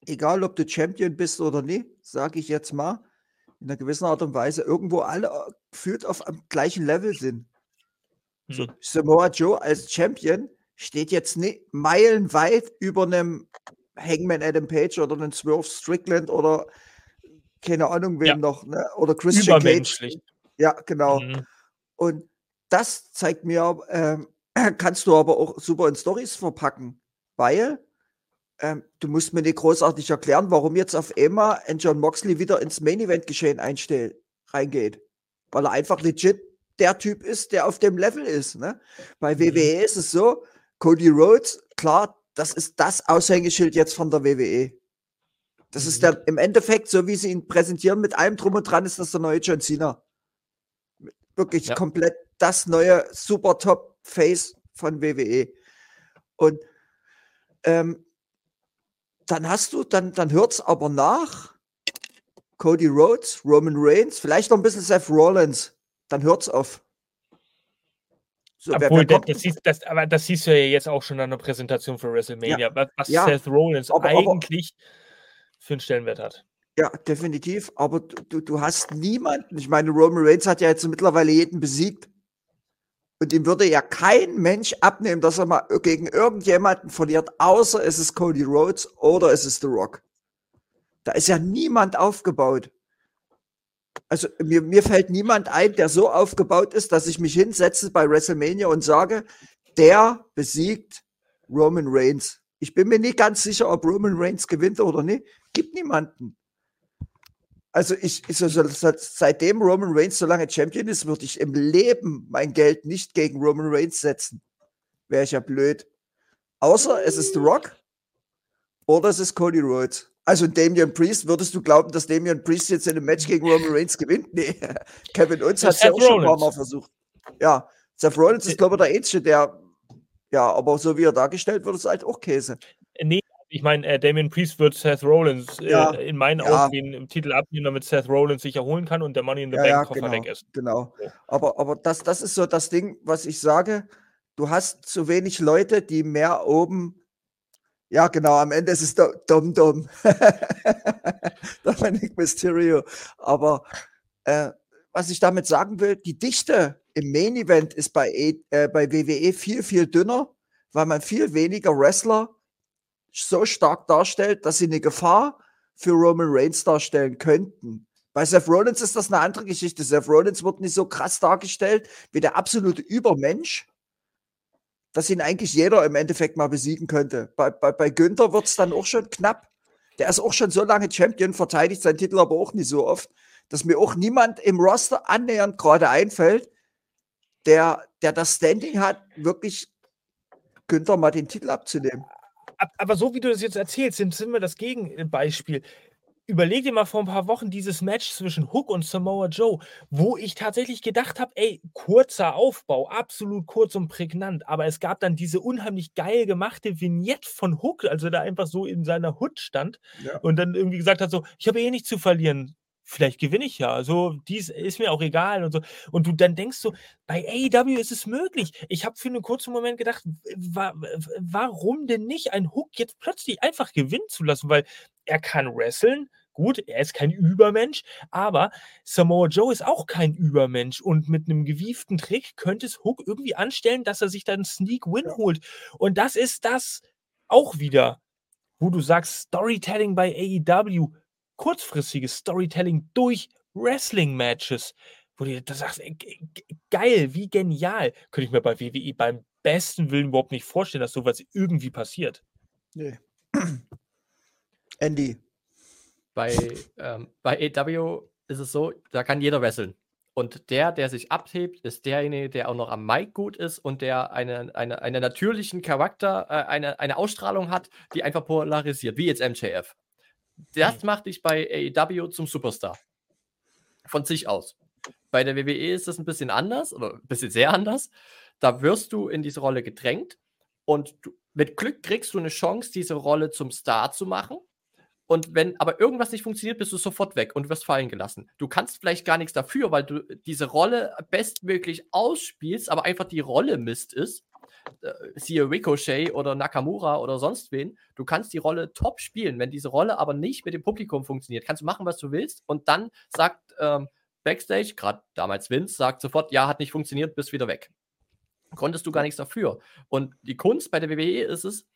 egal ob du Champion bist oder nicht, sage ich jetzt mal, in einer gewissen Art und Weise irgendwo alle äh, gefühlt auf am gleichen Level sind. So, Hm. Samoa Joe als Champion steht jetzt nicht meilenweit über einem Hangman Adam Page oder einem Swerve Strickland oder keine Ahnung wem Ja. noch, ne? oder Christian Cage. Ja, genau. Mhm. Und das zeigt mir, ähm, kannst du aber auch super in Stories verpacken, weil ähm, du musst mir nicht großartig erklären, warum jetzt auf einmal ein John Moxley wieder ins Main Event Geschehen einstellt, reingeht, weil er einfach legit der Typ ist, der auf dem Level ist. Ne? Bei Mhm. WWE ist es so, Cody Rhodes, klar, das ist das Aushängeschild jetzt von der WWE. Das ist Mhm. der im Endeffekt, so wie sie ihn präsentieren, mit allem drum und dran, ist das der neue John Cena wirklich Ja. komplett das neue super Top Face von WWE. Und ähm, dann hast du, dann, dann hört es aber nach. Cody Rhodes, Roman Reigns, vielleicht noch ein bisschen Seth Rollins. Dann hört's auf. So, wer, Obwohl, wer das, kommt, das, siehst, das, aber das siehst du ja jetzt auch schon an der Präsentation für WrestleMania, was, was Ja. Seth Rollins Aber- aber- eigentlich für einen Stellenwert hat. ja, definitiv. Aber du, du, du hast niemanden. Ich meine, Roman Reigns hat ja jetzt mittlerweile jeden besiegt. Und ihm würde ja kein Mensch abnehmen, dass er mal gegen irgendjemanden verliert, außer es ist Cody Rhodes oder es ist The Rock. Da ist ja niemand aufgebaut. Also mir, mir fällt niemand ein, der so aufgebaut ist, dass ich mich hinsetze bei WrestleMania und sage, der besiegt Roman Reigns. Ich bin mir nicht ganz sicher, ob Roman Reigns gewinnt oder nicht. Gibt niemanden. Also ich, ich seitdem Roman Reigns so lange Champion ist, würde ich im Leben mein Geld nicht gegen Roman Reigns setzen. Wäre ich ja blöd. Außer es ist The Rock oder es ist Cody Rhodes. Also Damian Priest, würdest du glauben, dass Damian Priest jetzt in einem Match gegen Roman Reigns gewinnt? Nee. Kevin Owens hat es ja auch schon ein paar. Mal versucht. Ja, Seth Rollins ist, glaube ich, der Einzige, der, ja, aber so wie er dargestellt wird, ist halt auch Käse. Nee, ich meine, äh, Damien Priest wird Seth Rollins äh, Ja, in meinen ja. Augen den Titel abnehmen, damit Seth Rollins sich erholen kann und der Money in the Ja, Bank ja, Koffer genau, weg ist. genau. Aber, aber das, das ist so das Ding, was ich sage. Du hast zu wenig Leute, die mehr oben. Ja, genau, am Ende ist es Dom Dom. Dominic Mysterio. Aber äh, was ich damit sagen will, die Dichte im Main Event ist bei, E- äh, bei WWE viel, viel dünner, weil man viel weniger Wrestler so stark darstellt, dass sie eine Gefahr für Roman Reigns darstellen könnten. Bei Seth Rollins ist das eine andere Geschichte. Seth Rollins wird nicht so krass dargestellt wie der absolute Übermensch, dass ihn eigentlich jeder im Endeffekt mal besiegen könnte. Bei, bei, bei Günther wird es dann auch schon knapp. Der ist auch schon so lange Champion, verteidigt seinen Titel aber auch nicht so oft, dass mir auch niemand im Roster annähernd gerade einfällt, der, der das Standing hat, wirklich Günther mal den Titel abzunehmen. Ab- Aber so wie du das jetzt erzählst, sind, sind wir das Gegenbeispiel. Überleg dir mal vor ein paar Wochen dieses Match zwischen Hook und Samoa Joe, wo ich tatsächlich gedacht habe, ey, kurzer Aufbau, absolut kurz und prägnant, aber es gab dann diese unheimlich geil gemachte Vignette von Hook, also der einfach so in seiner Hut stand Ja. und dann irgendwie gesagt hat, so, ich habe eh nichts zu verlieren. Vielleicht gewinne ich ja. Also, dies ist mir auch egal und so. Und du dann denkst so, bei AEW ist es möglich. Ich habe für einen kurzen Moment gedacht, wa warum denn nicht ein Hook jetzt plötzlich einfach gewinnen zu lassen? Weil er kann wresteln. Gut, er ist kein Übermensch, aber Samoa Joe ist auch kein Übermensch. Und mit einem gewieften Trick könnte es Hook irgendwie anstellen, dass er sich dann Sneak Win Ja. holt. Und das ist das auch wieder, wo du sagst, Storytelling bei AEW, kurzfristiges Storytelling durch Wrestling-Matches, wo du da sagst, ey, geil, wie genial. Könnte ich mir bei WWE beim besten Willen überhaupt nicht vorstellen, dass sowas irgendwie passiert. Nee. Andy. Bei, ähm, bei AEW ist es so, da kann jeder wresteln. Und der, der sich abhebt, ist derjenige, der auch noch am Mic gut ist und der eine, eine, einen natürlichen Charakter, äh, eine, eine Ausstrahlung hat, die einfach polarisiert, wie jetzt MJF. Das macht dich bei AEW zum Superstar. Von sich aus. Bei der WWE ist das ein bisschen anders oder ein bisschen sehr anders. Da wirst du in diese Rolle gedrängt und du, mit Glück kriegst du eine Chance, diese Rolle zum Star zu machen. Und wenn aber irgendwas nicht funktioniert, bist du sofort weg und wirst fallen gelassen. Du kannst vielleicht gar nichts dafür, weil du diese Rolle bestmöglich ausspielst, aber einfach die Rolle Mist ist. Äh, siehe Ricochet oder Nakamura oder sonst wen. Du kannst die Rolle top spielen. Wenn diese Rolle aber nicht mit dem Publikum funktioniert, kannst du machen, was du willst. Und dann sagt ähm, Backstage, gerade damals Vince, sagt sofort, ja, hat nicht funktioniert, bist wieder weg. konntest du gar nichts dafür. Und die Kunst bei der WWE ist es,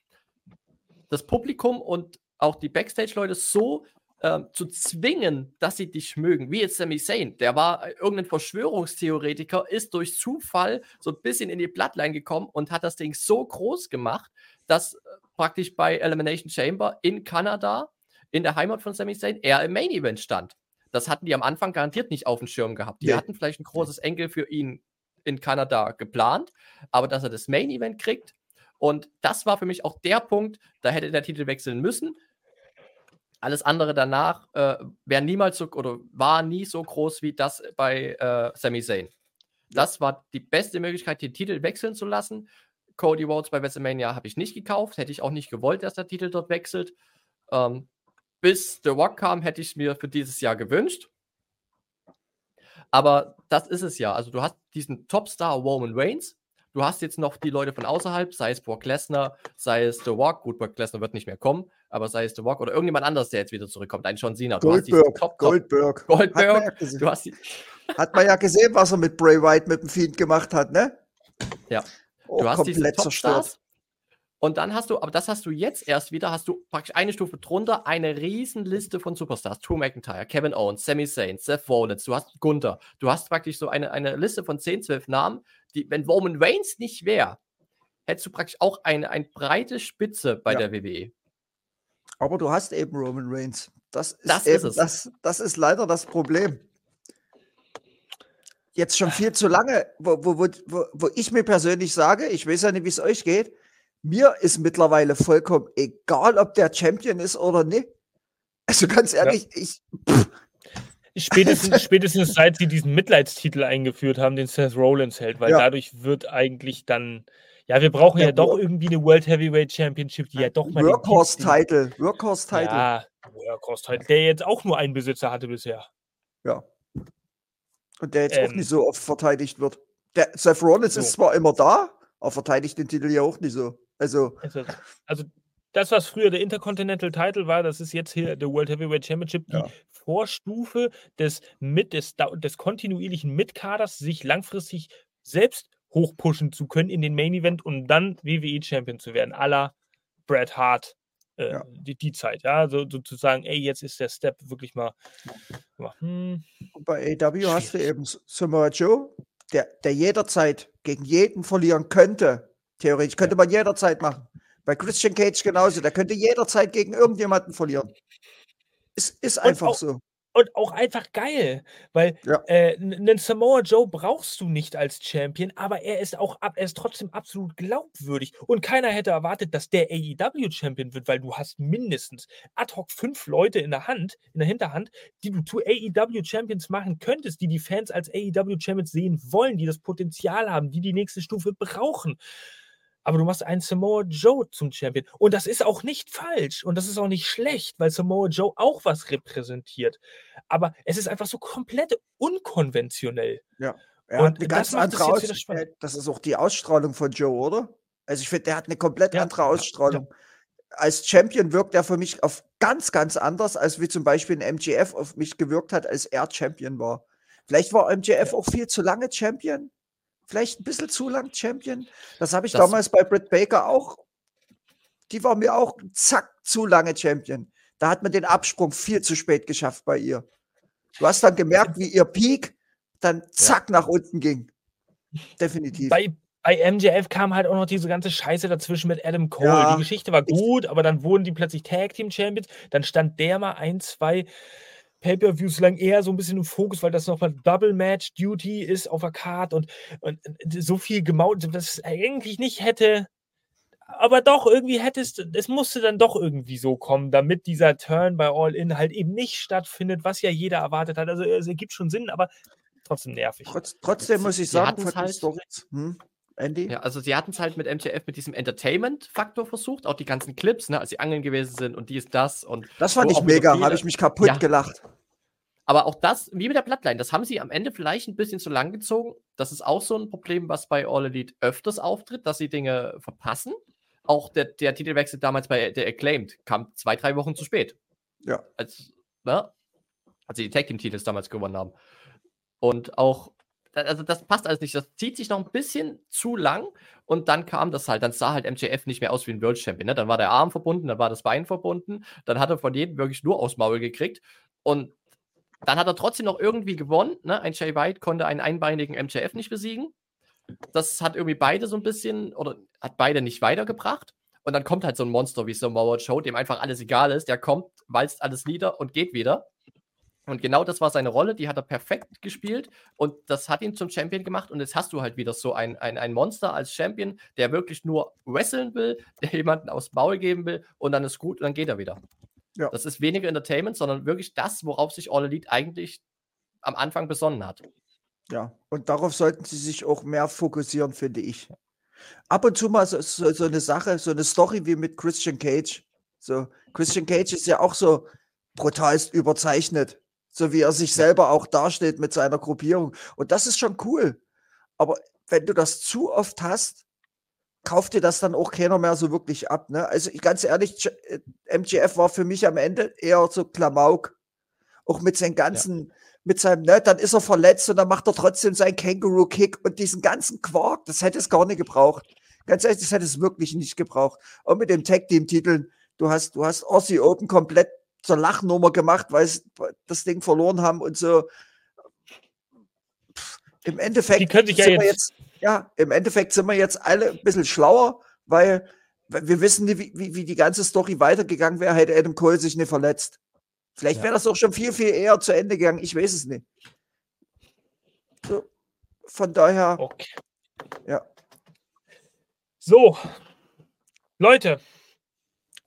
das Publikum und auch die Backstage-Leute so äh, zu zwingen, dass sie dich mögen. Wie jetzt Sami Zayn, der war äh, irgendein Verschwörungstheoretiker, ist durch Zufall so ein bisschen in die Bloodline gekommen und hat das Ding so groß gemacht, dass äh, praktisch bei Elimination Chamber in Kanada, in der Heimat von Sami Zayn, er im Main Event stand. Das hatten die am Anfang garantiert nicht auf dem Schirm gehabt. Die nee. hatten vielleicht ein großes Enkel für ihn in Kanada geplant, aber dass er das Main Event kriegt, und das war für mich auch der Punkt, da hätte der Titel wechseln müssen. Alles andere danach äh, wäre niemals so oder war nie so groß wie das bei äh, Sami Zayn. Das war die beste Möglichkeit, den Titel wechseln zu lassen. Cody Rhodes bei WrestleMania habe ich nicht gekauft, hätte ich auch nicht gewollt, dass der Titel dort wechselt. Ähm, bis The Rock kam, hätte ich es mir für dieses Jahr gewünscht. Aber das ist es ja. Also du hast diesen Topstar Roman Reigns, Du hast jetzt noch die Leute von außerhalb, sei es Brock Lesnar, sei es The Rock. Gut, Brock Lesnar wird nicht mehr kommen, aber sei es The Rock oder irgendjemand anderes, der jetzt wieder zurückkommt. Ein John Cena. Du Goldberg. Top, Goldberg. Goldberg. Hat man, ja du hast die hat man ja gesehen, was er mit Bray White mit dem Fiend gemacht hat, ne? Ja. Oh, du hast diese Topstars. Und dann hast du, aber das hast du jetzt erst wieder, hast du praktisch eine Stufe drunter, eine Riesenliste von Superstars. Drew McIntyre, Kevin Owens, Sami Zayn, Seth Rollins, du hast Gunther. Du hast praktisch so eine, eine Liste von 10, 12 Namen, die, wenn Roman Reigns nicht wäre, hättest du praktisch auch eine, eine breite Spitze bei ja. der WWE. Aber du hast eben Roman Reigns. Das ist, das, eben, ist das, das ist leider das Problem. Jetzt schon viel zu lange, wo, wo, wo, wo ich mir persönlich sage, ich weiß ja nicht, wie es euch geht, mir ist mittlerweile vollkommen egal, ob der Champion ist oder nicht. Also ganz ehrlich, ja. ich. Pff, Spätestens, spätestens seit sie diesen Mitleidstitel eingeführt haben, den Seth Rollins hält, weil ja. dadurch wird eigentlich dann, ja, wir brauchen ja, ja doch irgendwie eine World Heavyweight Championship, die ja doch mal. Workhorse-Title, Workhorse-Title. Ja, Workhorse-Title, der jetzt auch nur einen Besitzer hatte bisher. Ja. Und der jetzt ähm, auch nicht so oft verteidigt wird. Der Seth Rollins so. ist zwar immer da, aber verteidigt den Titel ja auch nicht so. Also, also, also das, was früher der Intercontinental Title war, das ist jetzt hier der World Heavyweight Championship, die ja. Vorstufe des, mit, des, des kontinuierlichen Mitkaders, sich langfristig selbst hochpushen zu können in den Main Event und dann WWE Champion zu werden, à la Bret Hart. Äh, ja. die, die Zeit, ja, so, sozusagen, ey, jetzt ist der Step wirklich mal. Hm, bei AW hast du eben Samoa Joe, der, der jederzeit gegen jeden verlieren könnte. Theoretisch könnte man jederzeit machen. Bei Christian Cage genauso. Der könnte jederzeit gegen irgendjemanden verlieren. Ist, ist einfach auch, so. Und auch einfach geil, weil ja. äh, einen Samoa Joe brauchst du nicht als Champion, aber er ist auch er ist trotzdem absolut glaubwürdig. Und keiner hätte erwartet, dass der AEW Champion wird, weil du hast mindestens ad hoc fünf Leute in der Hand, in der Hinterhand, die du zu AEW Champions machen könntest, die die Fans als AEW Champions sehen wollen, die das Potenzial haben, die die nächste Stufe brauchen aber du machst einen Samoa Joe zum Champion. Und das ist auch nicht falsch und das ist auch nicht schlecht, weil Samoa Joe auch was repräsentiert. Aber es ist einfach so komplett unkonventionell. Ja. Er und hat eine ganz andere Ausstrahlung. Das ist auch die Ausstrahlung von Joe, oder? Also ich finde, der hat eine komplett ja, andere Ausstrahlung. Ja, ja. Als Champion wirkt er für mich auf ganz, ganz anders, als wie zum Beispiel ein MGF auf mich gewirkt hat, als er Champion war. Vielleicht war MGF auch viel zu lange Champion vielleicht ein bisschen zu lang Champion. Das habe ich das damals bei Britt Baker auch. Die war mir auch zack zu lange Champion. Da hat man den Absprung viel zu spät geschafft bei ihr. Du hast dann gemerkt, wie ihr Peak dann zack ja. nach unten ging. Definitiv. Bei, bei MJF kam halt auch noch diese ganze Scheiße dazwischen mit Adam Cole. Ja, die Geschichte war gut, aber dann wurden die plötzlich Tag Team Champions. Dann stand der mal ein, zwei Pay-Per-Views lang eher so ein bisschen im Fokus, weil das nochmal Double Match Duty ist auf der Card und, und so viel gemaut, das eigentlich nicht hätte. Aber doch, irgendwie hättest es musste dann doch irgendwie so kommen, damit dieser Turn bei All In halt eben nicht stattfindet, was ja jeder erwartet hat. Also es ergibt schon Sinn, aber trotzdem nervig. Trotz, trotzdem muss ich sagen, von halt, Stories, hm? Andy? Ja, also sie hatten es halt mit MTF mit diesem Entertainment-Faktor versucht, auch die ganzen Clips, ne, als sie angeln gewesen sind und dies, das und. Das fand ich mega, habe ich mich kaputt ja. gelacht. Aber auch das, wie mit der Bloodline, das haben sie am Ende vielleicht ein bisschen zu lang gezogen. Das ist auch so ein Problem, was bei All Elite öfters auftritt, dass sie Dinge verpassen. Auch der, der Titelwechsel damals bei der Acclaimed kam zwei, drei Wochen zu spät. Ja. Als, ne? als sie die Tag Team Titels damals gewonnen haben. Und auch also das passt alles nicht. Das zieht sich noch ein bisschen zu lang und dann kam das halt. Dann sah halt MJF nicht mehr aus wie ein World Champion. Ne? Dann war der Arm verbunden, dann war das Bein verbunden. Dann hat er von jedem wirklich nur aufs Maul gekriegt. Und dann hat er trotzdem noch irgendwie gewonnen. Ne? Ein Jay White konnte einen einbeinigen MJF nicht besiegen. Das hat irgendwie beide so ein bisschen, oder hat beide nicht weitergebracht. Und dann kommt halt so ein Monster wie Samoa Joe, dem einfach alles egal ist. Der kommt, walzt alles nieder und geht wieder. Und genau das war seine Rolle, die hat er perfekt gespielt und das hat ihn zum Champion gemacht. Und jetzt hast du halt wieder so ein, ein, ein Monster als Champion, der wirklich nur wresteln will, der jemanden aufs Maul geben will und dann ist gut und dann geht er wieder. Ja. Das ist weniger Entertainment, sondern wirklich das, worauf sich All Elite eigentlich am Anfang besonnen hat. Ja, und darauf sollten sie sich auch mehr fokussieren, finde ich. Ab und zu mal so, so, so eine Sache, so eine Story wie mit Christian Cage. So, Christian Cage ist ja auch so brutalst überzeichnet so wie er sich selber auch darstellt mit seiner Gruppierung. Und das ist schon cool. Aber wenn du das zu oft hast, kauft dir das dann auch keiner mehr so wirklich ab. Ne? Also ganz ehrlich, MGF äh, war für mich am Ende eher so Klamauk. Auch mit seinen ganzen, ja. mit seinem, ne, dann ist er verletzt und dann macht er trotzdem seinen Känguru-Kick und diesen ganzen Quark, das hätte es gar nicht gebraucht. Ganz ehrlich, das hätte es wirklich nicht gebraucht. Und mit dem Tag-Team-Titeln, du hast, du hast Aussie Open komplett zur Lachnummer gemacht, weil sie das Ding verloren haben und so. Im Endeffekt Die können sich ja jetzt, jetzt, ja, im Endeffekt sind wir jetzt alle ein bisschen schlauer, weil wir wissen nicht, wie, wie, wie die ganze Story weitergegangen wäre, hätte Adam Cole sich nicht verletzt. Vielleicht wäre das auch schon viel, viel eher zu Ende gegangen. Ich weiß es nicht. So, von daher. Okay. Ja. So, Leute,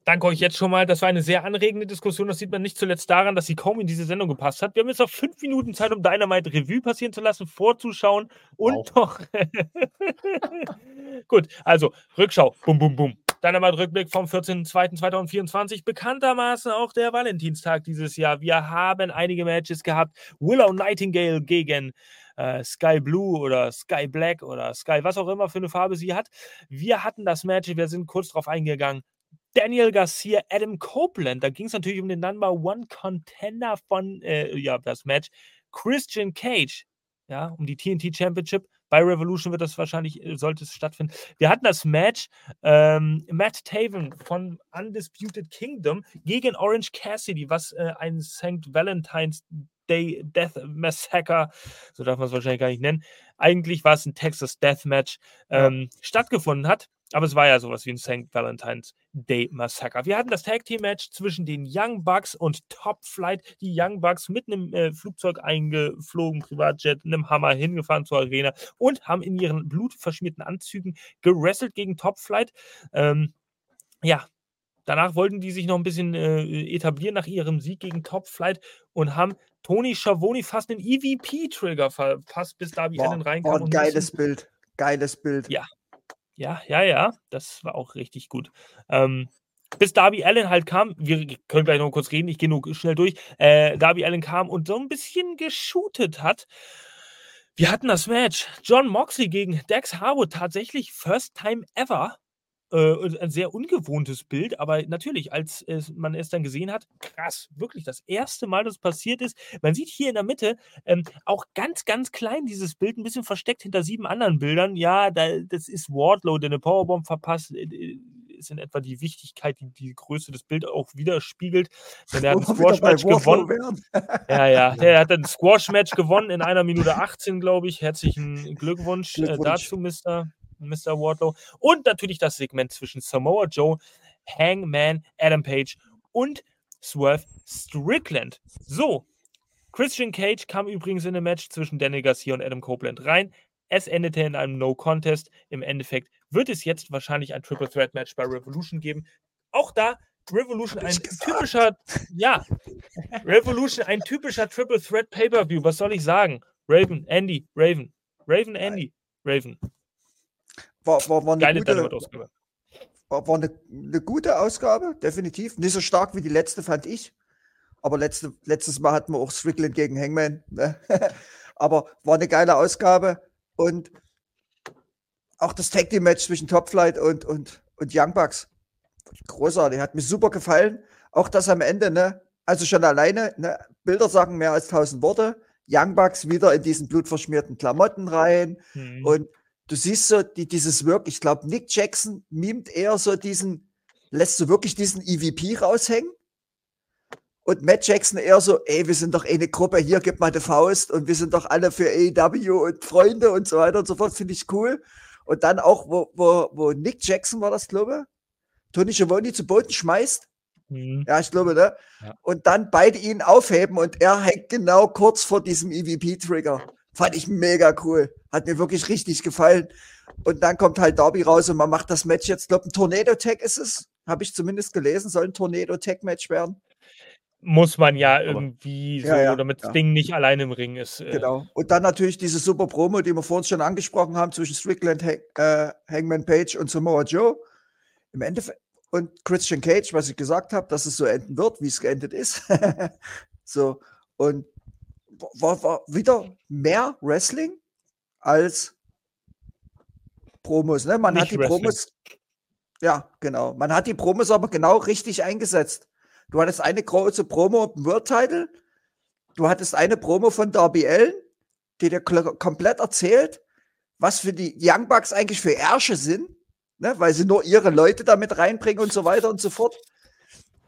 danke euch jetzt schon mal. Das war eine sehr anregende Diskussion. Das sieht man nicht zuletzt daran, dass sie kaum in diese Sendung gepasst hat. Wir haben jetzt noch fünf Minuten Zeit, um Dynamite Revue passieren zu lassen, vorzuschauen und wow. doch. Gut, also Rückschau. Bum, bum, bum. Dynamite-Rückblick vom 14.02.2024. Bekanntermaßen auch der Valentinstag dieses Jahr. Wir haben einige Matches gehabt. Willow Nightingale gegen äh, Sky Blue oder Sky Black oder Sky, was auch immer für eine Farbe sie hat. Wir hatten das Match, wir sind kurz drauf eingegangen. Daniel Garcia, Adam Copeland. Da ging es natürlich um den Number One Contender von, äh, ja, das Match. Christian Cage, ja, um die TNT Championship. Bei Revolution wird das wahrscheinlich, äh, sollte es stattfinden. Wir hatten das Match ähm, Matt Taven von Undisputed Kingdom gegen Orange Cassidy, was äh, ein St. Valentine's Day Death Massacre, so darf man es wahrscheinlich gar nicht nennen. Eigentlich war es ein Texas Death Match, ähm, ja. stattgefunden hat. Aber es war ja sowas wie ein St. Valentine's Day Massacre. Wir hatten das Tag Team Match zwischen den Young Bucks und Top Flight. Die Young Bucks mit einem äh, Flugzeug eingeflogen, Privatjet, einem Hammer hingefahren zur Arena und haben in ihren blutverschmierten Anzügen gerasselt gegen Top Flight. Ähm, ja, danach wollten die sich noch ein bisschen äh, etablieren nach ihrem Sieg gegen Top Flight und haben Tony Schiavone fast einen EVP-Trigger verpasst, bis Darby Allen reinkam. Ein geiles Bild. Geiles Bild. Ja, ja, ja, ja, das war auch richtig gut. Ähm, bis Darby Allen halt kam, wir können gleich noch kurz reden, ich gehe nur schnell durch. Äh, Darby Allen kam und so ein bisschen geshootet hat. Wir hatten das Match. John Moxley gegen Dex Harwood tatsächlich first time ever äh, ein sehr ungewohntes Bild, aber natürlich, als es, man es dann gesehen hat, krass, wirklich das erste Mal, dass es passiert ist. Man sieht hier in der Mitte ähm, auch ganz, ganz klein dieses Bild, ein bisschen versteckt hinter sieben anderen Bildern. Ja, da, das ist Wardlow, der eine Powerbomb verpasst. Äh, ist in etwa die Wichtigkeit, die die Größe des Bildes auch widerspiegelt. Denn er hat ein Squash-Match gewonnen. ja, ja, der hat ein Squash-Match gewonnen in einer Minute 18, glaube ich. Herzlichen Glückwunsch, äh, Glückwunsch. Äh, dazu, Mr. Mr. Wardlow. Und natürlich das Segment zwischen Samoa Joe, Hangman, Adam Page und Swerve Strickland. So, Christian Cage kam übrigens in ein Match zwischen Daniel Garcia und Adam Copeland rein. Es endete in einem No-Contest. Im Endeffekt wird es jetzt wahrscheinlich ein Triple Threat Match bei Revolution geben. Auch da Revolution ein typischer, ja, Revolution ein typischer Triple Threat Pay-per-View. Was soll ich sagen? Raven, Andy, Raven, Raven, Andy, Raven. War, war, war eine Geile gute, Ausgabe. War, war eine, eine, gute Ausgabe, definitiv. Nicht so stark wie die letzte, fand ich. Aber letzte, letztes Mal hatten wir auch Strickland gegen Hangman. Ne? Aber war eine geile Ausgabe. Und auch das Tag Team Match zwischen Top Flight und, und, und Young Bucks. Großartig, hat mir super gefallen. Auch das am Ende, ne? Also schon alleine, ne? Bilder sagen mehr als tausend Worte. Young Bucks wieder in diesen blutverschmierten Klamotten rein. Mhm. Und du siehst so die, dieses Wirk, ich glaube, Nick Jackson mimt eher so diesen, lässt so wirklich diesen EVP raushängen. Und Matt Jackson eher so, ey, wir sind doch eh eine Gruppe, hier, gib mal eine Faust und wir sind doch alle für AEW und Freunde und so weiter und so fort, finde ich cool. Und dann auch, wo, wo, wo Nick Jackson war das, glaube ich, Tony Schiavone zu Boden schmeißt. Mhm. Ja, ich glaube, ne? Ja. Und dann beide ihn aufheben und er hängt genau kurz vor diesem EVP-Trigger. Fand ich mega cool. Hat mir wirklich richtig gefallen. Und dann kommt halt Darby raus und man macht das Match jetzt, glaube ein Tornado-Tag ist es. Habe ich zumindest gelesen, soll ein Tornado-Tag-Match werden. Muss man ja irgendwie Ja, so, ja, damit ja. das Ding nicht allein im Ring ist. äh, Genau. Und dann natürlich diese super Promo, die wir vorhin schon angesprochen haben, zwischen Strickland, Hang, äh, Hangman Page und Samoa Joe. Im Endeffekt. Und Christian Cage, was ich gesagt habe, dass es so enden wird, wie es geendet ist. so. Und war, war wieder mehr Wrestling als Promos. Ne? Man Nicht hat die Wrestling. Promos. Ja, genau. Man hat die Promos aber genau richtig eingesetzt. Du hattest eine große Promo im World Title. Du hattest eine Promo von Darby Allen, die dir komplett erzählt, was für die Young Bucks eigentlich für Ärsche sind, ne? weil sie nur ihre Leute damit reinbringen und so weiter und so fort.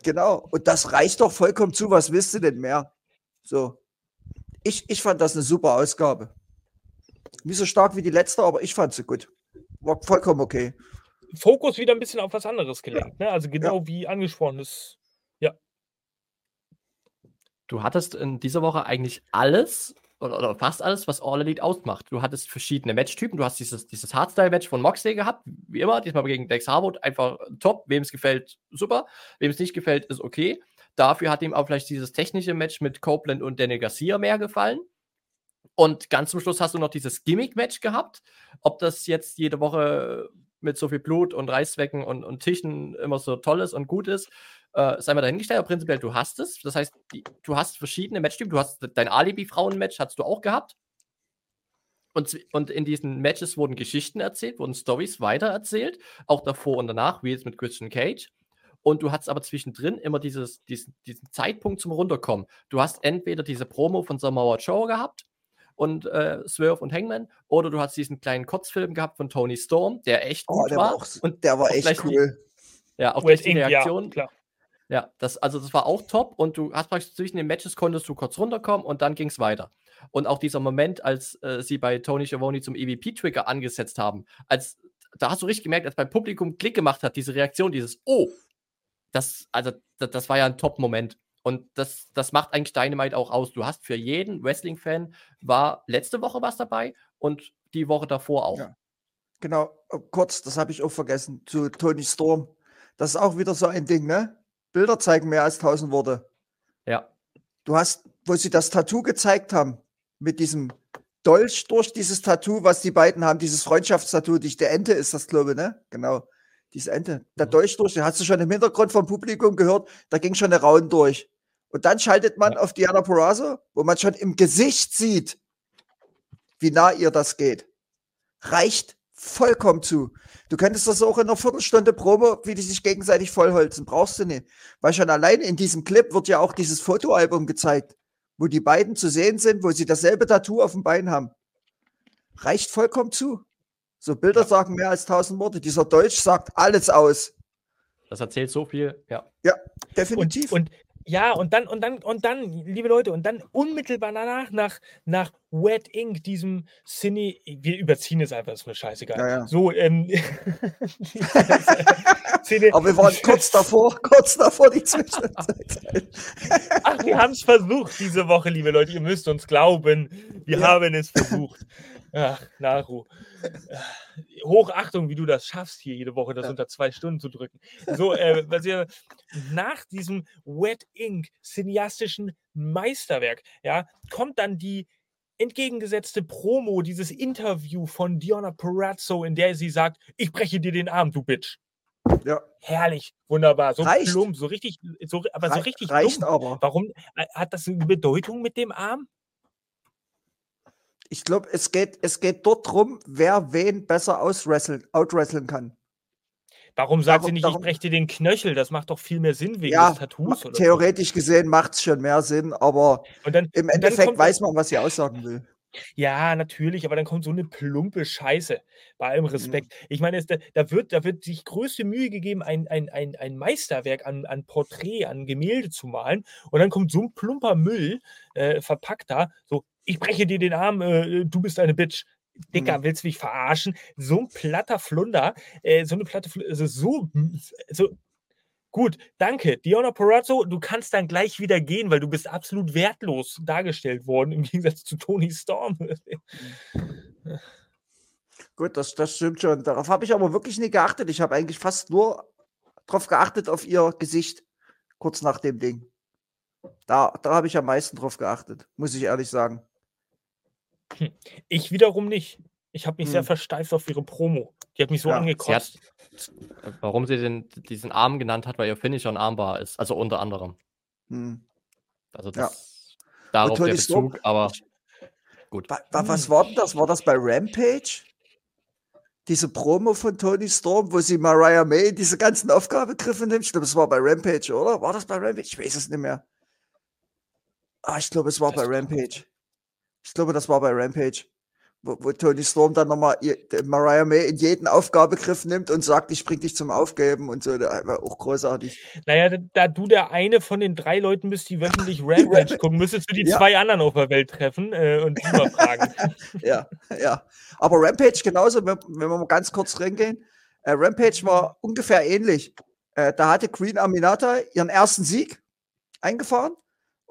Genau. Und das reicht doch vollkommen zu. Was willst du denn mehr? So. Ich, ich fand das eine super Ausgabe. Nicht so stark wie die letzte, aber ich fand sie gut. War vollkommen okay. Fokus wieder ein bisschen auf was anderes gelenkt. Ne? Also genau wie angesprochen ist. Du hattest in dieser Woche eigentlich alles oder, oder fast alles, was All Elite ausmacht. Du hattest verschiedene Matchtypen. Du hast dieses, dieses Hardstyle-Match von Moxley gehabt, wie immer, diesmal gegen Dex Harwood. Einfach top. Wem es gefällt, super. Wem es nicht gefällt, ist okay. Dafür hat ihm auch vielleicht dieses technische Match mit Copeland und Daniel Garcia mehr gefallen. Und ganz zum Schluss hast du noch dieses Gimmick-Match gehabt. Ob das jetzt jede Woche mit so viel Blut und Reißzwecken und, und Tischen immer so toll ist und gut ist, äh, sei mal dahingestellt, aber prinzipiell du hast es. Das heißt, die, du hast verschiedene Matchtypen. Du hast dein Alibi-Frauen-Match, hast du auch gehabt. Und, und in diesen Matches wurden Geschichten erzählt, wurden Stories weitererzählt, auch davor und danach, wie jetzt mit Christian Cage. Und du hattest aber zwischendrin immer dieses, diesen, diesen Zeitpunkt zum Runterkommen. Du hast entweder diese Promo von Samoa Joe gehabt und äh, Swerve und Hangman, oder du hast diesen kleinen Kurzfilm gehabt von Tony Storm, der echt Oh, gut der war. war, auch, und der war auch echt gleich die- cool. ja, auch West gleich die Inc, ja, Reaktion. klar. Ja, das, also das war auch top und du hast praktisch zwischen den Matches konntest du kurz runterkommen und dann ging es weiter. Und auch dieser Moment, als äh, sie bei Tony Schiavone zum EVP-Trigger angesetzt haben, als da hast du richtig gemerkt, als beim Publikum Klick gemacht hat, diese Reaktion, dieses Oh, das, also das, das war ja ein Top-Moment. Und das, das macht eigentlich Dynamite auch aus. Du hast für jeden Wrestling-Fan war letzte Woche was dabei und die Woche davor auch. Ja. Genau, äh, kurz, das habe ich auch vergessen, zu Tony Storm. Das ist auch wieder so ein Ding, ne? Bilder zeigen mehr als tausend Worte. Ja. Du hast, wo sie das Tattoo gezeigt haben, mit diesem Dolch durch dieses Tattoo, was die beiden haben, dieses Freundschaftstattoo, die der Ente ist das, glaube ich, ne? Genau. Diese Ente. Der. Dolch durch, hast du schon im Hintergrund vom Publikum gehört, da ging schon eine Raun durch. Und dann schaltet man Ja. auf Diana Perazzo, wo man schon im Gesicht sieht, wie nah ihr das geht. Reicht vollkommen zu. Du könntest das auch in einer Viertelstunde Promo, wie die sich gegenseitig vollholzen. Brauchst du nicht. Weil schon allein in diesem Clip wird ja auch dieses Fotoalbum gezeigt, wo die beiden zu sehen sind, wo sie dasselbe Tattoo auf dem Bein haben. Reicht vollkommen zu. So Bilder Ja. sagen mehr als tausend Worte. Dieser Deutsch sagt alles aus. Das erzählt so viel. Ja. Definitiv. Und, und ja, und dann, und dann, und dann, liebe Leute, und dann unmittelbar danach, nach, nach Wet Ink, diesem Cine, wir überziehen es einfach, ist mir scheißegal. Ja, ja. So, ähm, Cine, Aber wir waren kurz davor, kurz davor die Zwischenzeit. Ach, wir haben es versucht diese Woche, liebe Leute. Ihr müsst uns glauben. Wir Ja. haben es versucht. Ach, Naru. Hochachtung, wie du das schaffst, hier jede Woche das Ja. unter zwei Stunden zu drücken. So, äh, was ihr nach diesem Wet Ink cineastischen Meisterwerk, ja, kommt dann die entgegengesetzte Promo, dieses Interview von Diona Perazzo, in der sie sagt, ich breche dir den Arm, du Bitch. Ja, Herrlich, wunderbar, so Reicht. plump, so richtig, so, aber so rei- richtig reicht dumm. aber. Warum äh, hat das eine Bedeutung mit dem Arm? Ich glaube, es geht, es geht dort drum, wer wen besser auswresteln, outwresteln kann. Warum sagt Darum- sie nicht, darum- ich breche dir den Knöchel? Das macht doch viel mehr Sinn wegen Ja, des Tattoos. Oder so. theoretisch gesehen macht es schon mehr Sinn, aber dann, im Endeffekt kommt- weiß man, was sie aussagen will. Ja, natürlich, aber dann kommt so eine plumpe Scheiße. Bei allem Mhm. Respekt. Ich meine, es, da, da, wird, da wird sich größte Mühe gegeben, ein, ein, ein, ein Meisterwerk an, an Porträt, an Gemälde zu malen. Und dann kommt so ein plumper Müll äh, verpackt da. So, ich breche dir den Arm, äh, du bist eine Bitch. Dicker, Mhm. willst du mich verarschen? So ein platter Flunder, äh, so eine platte Flunder, also so, so. Gut, danke. Diona Perazzo, du kannst dann gleich wieder gehen, weil du bist absolut wertlos dargestellt worden, im Gegensatz zu Tony Storm. Gut, das, das stimmt schon. Darauf habe ich aber wirklich nie geachtet. Ich habe eigentlich fast nur darauf geachtet, auf ihr Gesicht, kurz nach dem Ding. Da, da habe ich am meisten drauf geachtet, muss ich ehrlich sagen. Ich wiederum nicht. Ich habe mich sehr Hm. versteift auf ihre Promo. Die hat mich so Ja. Sie hat, angekotzt. warum sie den, diesen Arm genannt hat, weil ihr Finisher ein Armbar ist. Also unter anderem. Hm. Also Ja. das, darauf der Tony Storm- Bezug, aber gut. Wa was war denn das? War das bei Rampage? Diese Promo von Tony Storm, wo sie Mariah May diese ganzen Aufgabegriffe nimmt? Ich glaube, es war bei Rampage, oder? War das bei Rampage? Ich weiß es nicht mehr. Ah, ich glaube, es war Das bei Rampage. Ich glaube, das war bei Rampage. Wo, wo Tony Storm dann nochmal Mariah May in jeden Aufgabegriff nimmt und sagt, ich bring dich zum Aufgeben und so. Das war auch großartig. Naja, da, da du der eine von den drei Leuten bist, die wöchentlich Rampage gucken, müsstest du die Ja. zwei anderen auf der Welt treffen äh, und die mal fragen. ja, ja. Aber Rampage genauso, wenn, wenn wir mal ganz kurz reingehen. Äh, Rampage war ungefähr ähnlich. Äh, da hatte Queen Aminata ihren ersten Sieg eingefahren.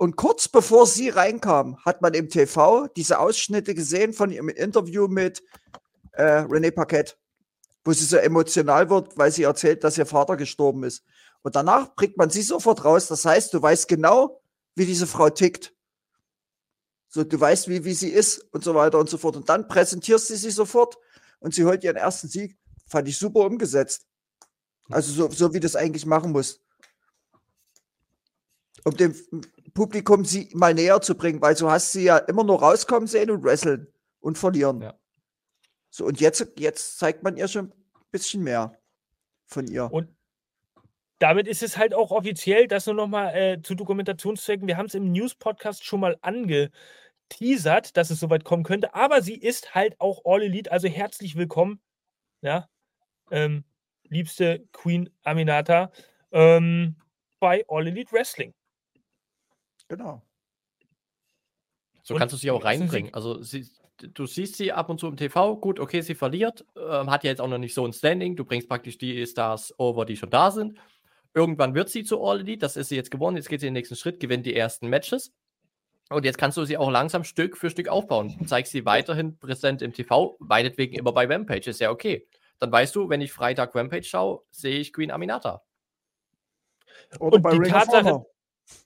Und kurz bevor sie reinkam, hat man im TV diese Ausschnitte gesehen von ihrem Interview mit äh, René Paquette, wo sie so emotional wird, weil sie erzählt, dass ihr Vater gestorben ist. Und danach bringt man sie sofort raus. Das heißt, du weißt genau, wie diese Frau tickt. So, du weißt, wie, wie sie ist und so weiter und so fort. Und dann präsentierst du sie sofort und sie holt ihren ersten Sieg. Fand ich super umgesetzt. Also so, so wie das eigentlich machen muss. Um dem Publikum sie mal näher zu bringen, weil so hast sie ja immer nur rauskommen sehen und wresteln und verlieren. Ja. So, und jetzt, jetzt zeigt man ihr schon ein bisschen mehr von ihr. Und damit ist es halt auch offiziell, das nur nochmal äh, zu Dokumentationszwecken. Wir haben es im News-Podcast schon mal angeteasert, dass es soweit kommen könnte. Aber sie ist halt auch All Elite, also herzlich willkommen. Ja, ähm, liebste Queen Aminata ähm, bei All Elite Wrestling. Genau. So Und kannst du sie auch ersten reinbringen. Also sie, du siehst sie ab und zu im TV, gut, okay, sie verliert, ähm, hat ja jetzt auch noch nicht so ein Standing. Du bringst praktisch die Stars over, die schon da sind. Irgendwann wird sie zu All Elite, das ist sie jetzt gewonnen. Jetzt geht sie den nächsten Schritt, gewinnt die ersten Matches. Und jetzt kannst du sie auch langsam Stück für Stück aufbauen. Du zeigst sie weiterhin präsent im TV, meinetwegen immer bei Rampage, ist ja okay. Dann weißt du, wenn ich Freitag Rampage schaue, sehe ich Queen Aminata. Oder Und bei die Ring of Tatsache-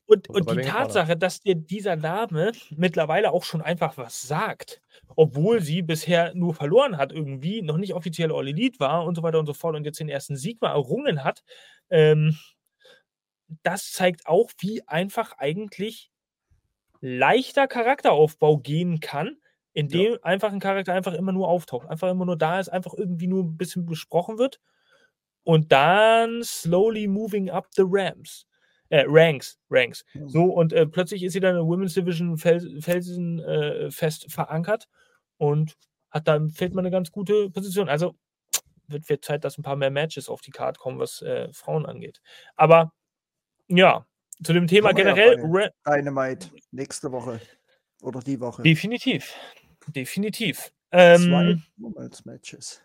Und, und die. Tatsache, dass dir dieser Name mittlerweile auch schon einfach was sagt, obwohl sie bisher nur verloren hat, irgendwie noch nicht offiziell All Elite war und so weiter und so fort und jetzt den ersten Sieg mal errungen hat, ähm, das zeigt auch, wie einfach eigentlich leichter Charakteraufbau gehen kann, indem einfach ein Charakter einfach immer nur auftaucht, einfach immer nur da ist, einfach irgendwie nur ein bisschen besprochen wird und dann slowly moving up the ramps. Äh, Ranks, Ranks. Hm. So, und äh, plötzlich ist sie dann in der Women's Division Fels Felsen äh, fest verankert und hat dann, fällt man eine ganz gute Position. Also wird, wird Zeit, dass ein paar mehr Matches auf die Karte kommen, was äh, Frauen angeht. Aber ja, zu dem Thema ja generell, Ra Dynamite nächste Woche. Oder die Woche. definitiv. Definitiv. Zwei Ähm, Women's Matches.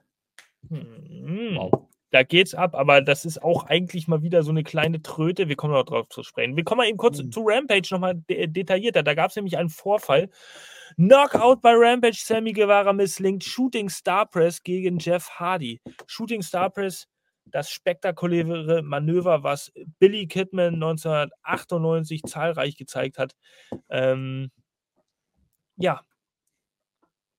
hm, Wow. Da geht's ab, aber das ist auch eigentlich mal wieder so eine kleine Tröte. Wir kommen noch drauf zu sprechen. Wir kommen mal eben kurz Mhm. zu Rampage nochmal de detaillierter. Da gab es nämlich einen Vorfall. Knockout bei Rampage, Sammy Guevara misslingt. Shooting Star Press gegen Jeff Hardy. Shooting Star Press, das spektakuläre Manöver, was Billy Kidman 1998 zahlreich gezeigt hat. Ähm, ja,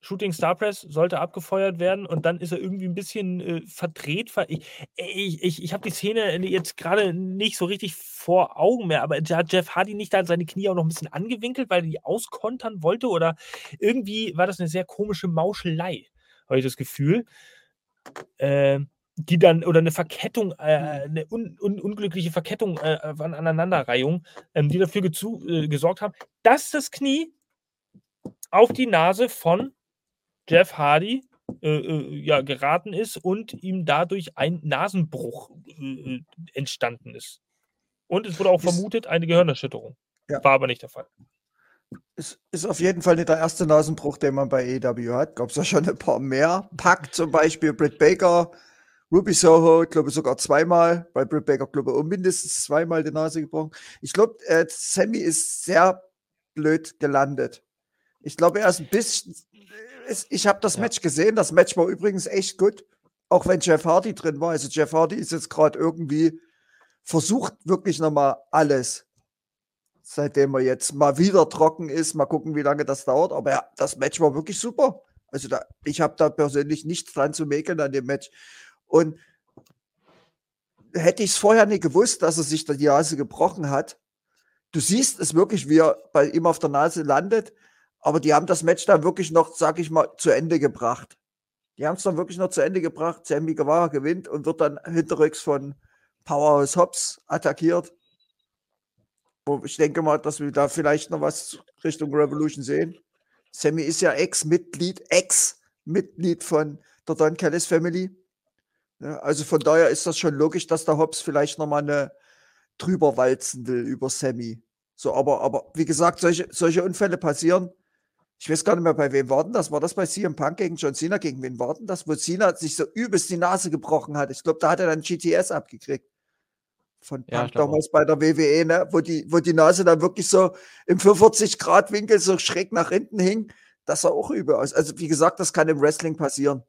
Shooting Star Press sollte abgefeuert werden und dann ist er irgendwie ein bisschen äh, verdreht. ver- Ich, ich, ich, ich habe die Szene jetzt gerade nicht so richtig vor Augen mehr, aber hat Jeff Hardy nicht da seine Knie auch noch ein bisschen angewinkelt, weil er die auskontern wollte oder irgendwie war das eine sehr komische Mauschelei, habe ich das Gefühl. Ähm, die dann, oder eine Verkettung, äh, eine un, un, unglückliche Verkettung äh, an Aneinanderreihung, ähm, die dafür äh, gesorgt haben, dass das Knie auf die Nase von Jeff Hardy äh, äh, ja, geraten ist und ihm dadurch ein Nasenbruch äh, entstanden ist. Und es wurde auch ist, vermutet, eine Gehirnerschütterung. Ja. War aber nicht der Fall. Es ist auf jeden Fall nicht der erste Nasenbruch, den man bei EW hat. Gab es ja schon ein paar mehr. Pack zum Beispiel, Britt Baker, Ruby Soho, ich glaube sogar zweimal. Bei Britt Baker, glaube ich, mindestens zweimal die Nase gebrochen. Ich glaube, äh, Sammy ist sehr blöd gelandet. Ich glaube, er ist ein bisschen. Ich habe das ja. Match gesehen. Das Match war übrigens echt gut. Auch wenn Jeff Hardy drin war. Also Jeff Hardy ist jetzt gerade irgendwie versucht wirklich nochmal alles. Seitdem er jetzt mal wieder trocken ist. Mal gucken, wie lange das dauert. Aber ja, das Match war wirklich super. Also da, ich habe da persönlich nichts dran zu mäkeln an dem Match. Und hätte ich es vorher nicht gewusst, dass er sich da die Nase gebrochen hat. Du siehst es wirklich, wie er bei ihm auf der Nase landet. Aber die haben das Match dann wirklich noch, sag ich mal, zu Ende gebracht. Die haben es dann wirklich noch zu Ende gebracht. Sammy Guevara gewinnt und wird dann hinterrücks von Powerhouse Hobbs attackiert. Wo ich denke mal, dass wir da vielleicht noch was Richtung Revolution sehen. Sammy ist ja Ex-Mitglied, Ex-Mitglied von der Don Callis Family. Also von daher ist das schon logisch, dass der Hobbs vielleicht nochmal eine drüber walzen will über Sammy. So, aber, aber wie gesagt, solche, solche Unfälle passieren ich weiß gar nicht mehr, bei wem war denn das? War das bei CM Punk gegen John Cena? Gegen wen war denn das? Wo Cena sich so übelst die Nase gebrochen hat. Ich glaube, da hat er dann GTS abgekriegt. Von Punk ja, damals auch. bei der WWE, ne? wo, die, wo die Nase dann wirklich so im 45-Grad-Winkel so schräg nach hinten hing. Das sah auch übel aus. Also, wie gesagt, das kann im Wrestling passieren.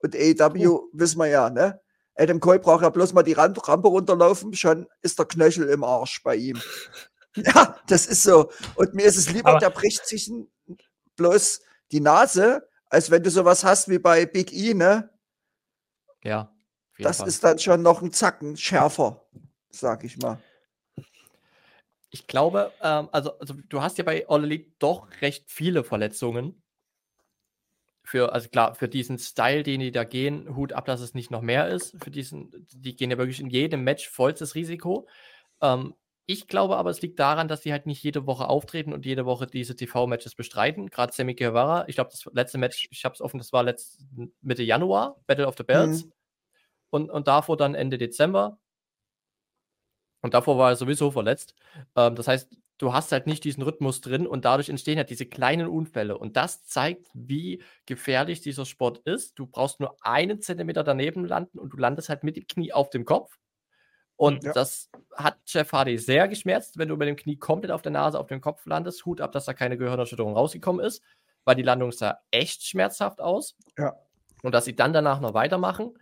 Und AEW oh. wissen wir ja, ne? Adam Cole braucht ja bloß mal die Rampe runterlaufen, schon ist der Knöchel im Arsch bei ihm. ja, das ist so. Und mir ist es lieber, Aber der bricht sich ein bloß die Nase, als wenn du sowas hast wie bei Big E, ne? Ja. Das Fall. ist dann schon noch ein Zacken schärfer, sag ich mal. Ich glaube, ähm, also, also du hast ja bei All Elite doch recht viele Verletzungen. Für, also klar, für diesen Style, den die da gehen, Hut ab, dass es nicht noch mehr ist. Für diesen, die gehen ja wirklich in jedem Match vollstes Risiko. Ähm, ich glaube aber, es liegt daran, dass sie halt nicht jede Woche auftreten und jede Woche diese TV-Matches bestreiten. Gerade Sammy Guevara, ich glaube, das letzte Match, ich habe es offen, das war letzt, Mitte Januar, Battle of the Bells. Mhm. Und, und davor dann Ende Dezember. Und davor war er sowieso verletzt. Ähm, das heißt, du hast halt nicht diesen Rhythmus drin und dadurch entstehen halt diese kleinen Unfälle. Und das zeigt, wie gefährlich dieser Sport ist. Du brauchst nur einen Zentimeter daneben landen und du landest halt mit dem Knie auf dem Kopf. Und ja. das hat Jeff Hardy sehr geschmerzt, wenn du mit dem Knie komplett auf der Nase, auf dem Kopf landest. Hut ab, dass da keine Gehirnerschütterung rausgekommen ist, weil die Landung sah echt schmerzhaft aus. Ja. Und dass sie dann danach noch weitermachen.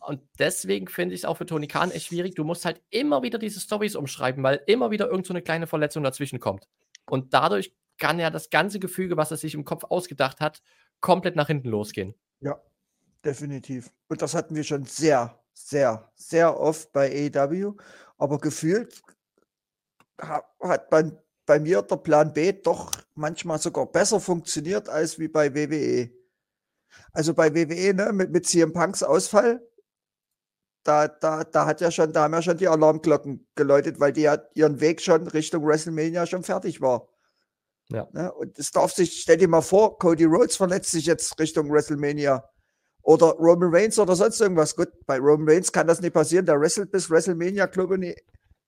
Und deswegen finde ich es auch für Tony Khan echt schwierig. Du musst halt immer wieder diese Stories umschreiben, weil immer wieder irgendeine so kleine Verletzung dazwischen kommt. Und dadurch kann ja das ganze Gefüge, was er sich im Kopf ausgedacht hat, komplett nach hinten losgehen. Ja, definitiv. Und das hatten wir schon sehr, sehr, sehr oft bei AEW, aber gefühlt hat bei, bei mir der Plan B doch manchmal sogar besser funktioniert als wie bei WWE. Also bei WWE, ne, mit, mit CM Punks Ausfall, da, da, da hat ja schon, da haben ja schon die Alarmglocken geläutet, weil die ja ihren Weg schon Richtung WrestleMania schon fertig war. Ja. Ne? Und es darf sich, stell dir mal vor, Cody Rhodes verletzt sich jetzt Richtung WrestleMania. Oder Roman Reigns oder sonst irgendwas. Gut, bei Roman Reigns kann das nicht passieren. Der wrestelt bis WrestleMania, glaube ich.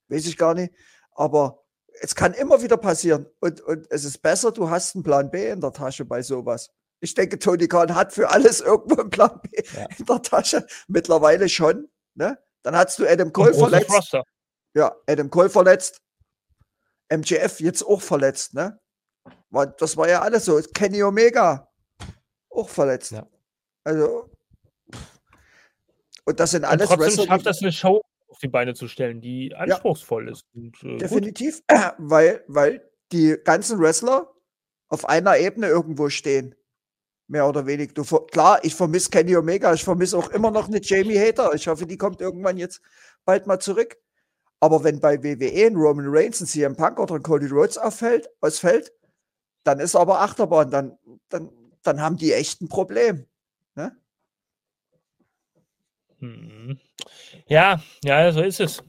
Weiß ich gar nicht. Aber es kann immer wieder passieren. Und, und es ist besser, du hast einen Plan B in der Tasche bei sowas. Ich denke, Tony Khan hat für alles irgendwo einen Plan B ja. in der Tasche. Mittlerweile schon. Ne? Dann hast du Adam Cole verletzt. Roster. Ja, Adam Cole verletzt. MJF jetzt auch verletzt. Ne? Das war ja alles so. Kenny Omega auch verletzt. Ja. Also, und das sind alles und trotzdem Wrestler, schafft das eine Show auf die Beine zu stellen, die anspruchsvoll ja, ist. Und, äh, definitiv, gut. weil, weil die ganzen Wrestler auf einer Ebene irgendwo stehen. Mehr oder weniger. Du, klar, ich vermisse Kenny Omega, ich vermisse auch immer noch eine Jamie Hater. Ich hoffe, die kommt irgendwann jetzt bald mal zurück. Aber wenn bei WWE ein Roman Reigns, ein CM Punk oder ein Cody Rhodes auffällt, ausfällt, dann ist aber Achterbahn, dann, dann, dann haben die echt ein Problem. Mhm. Ja, ja, so ist es.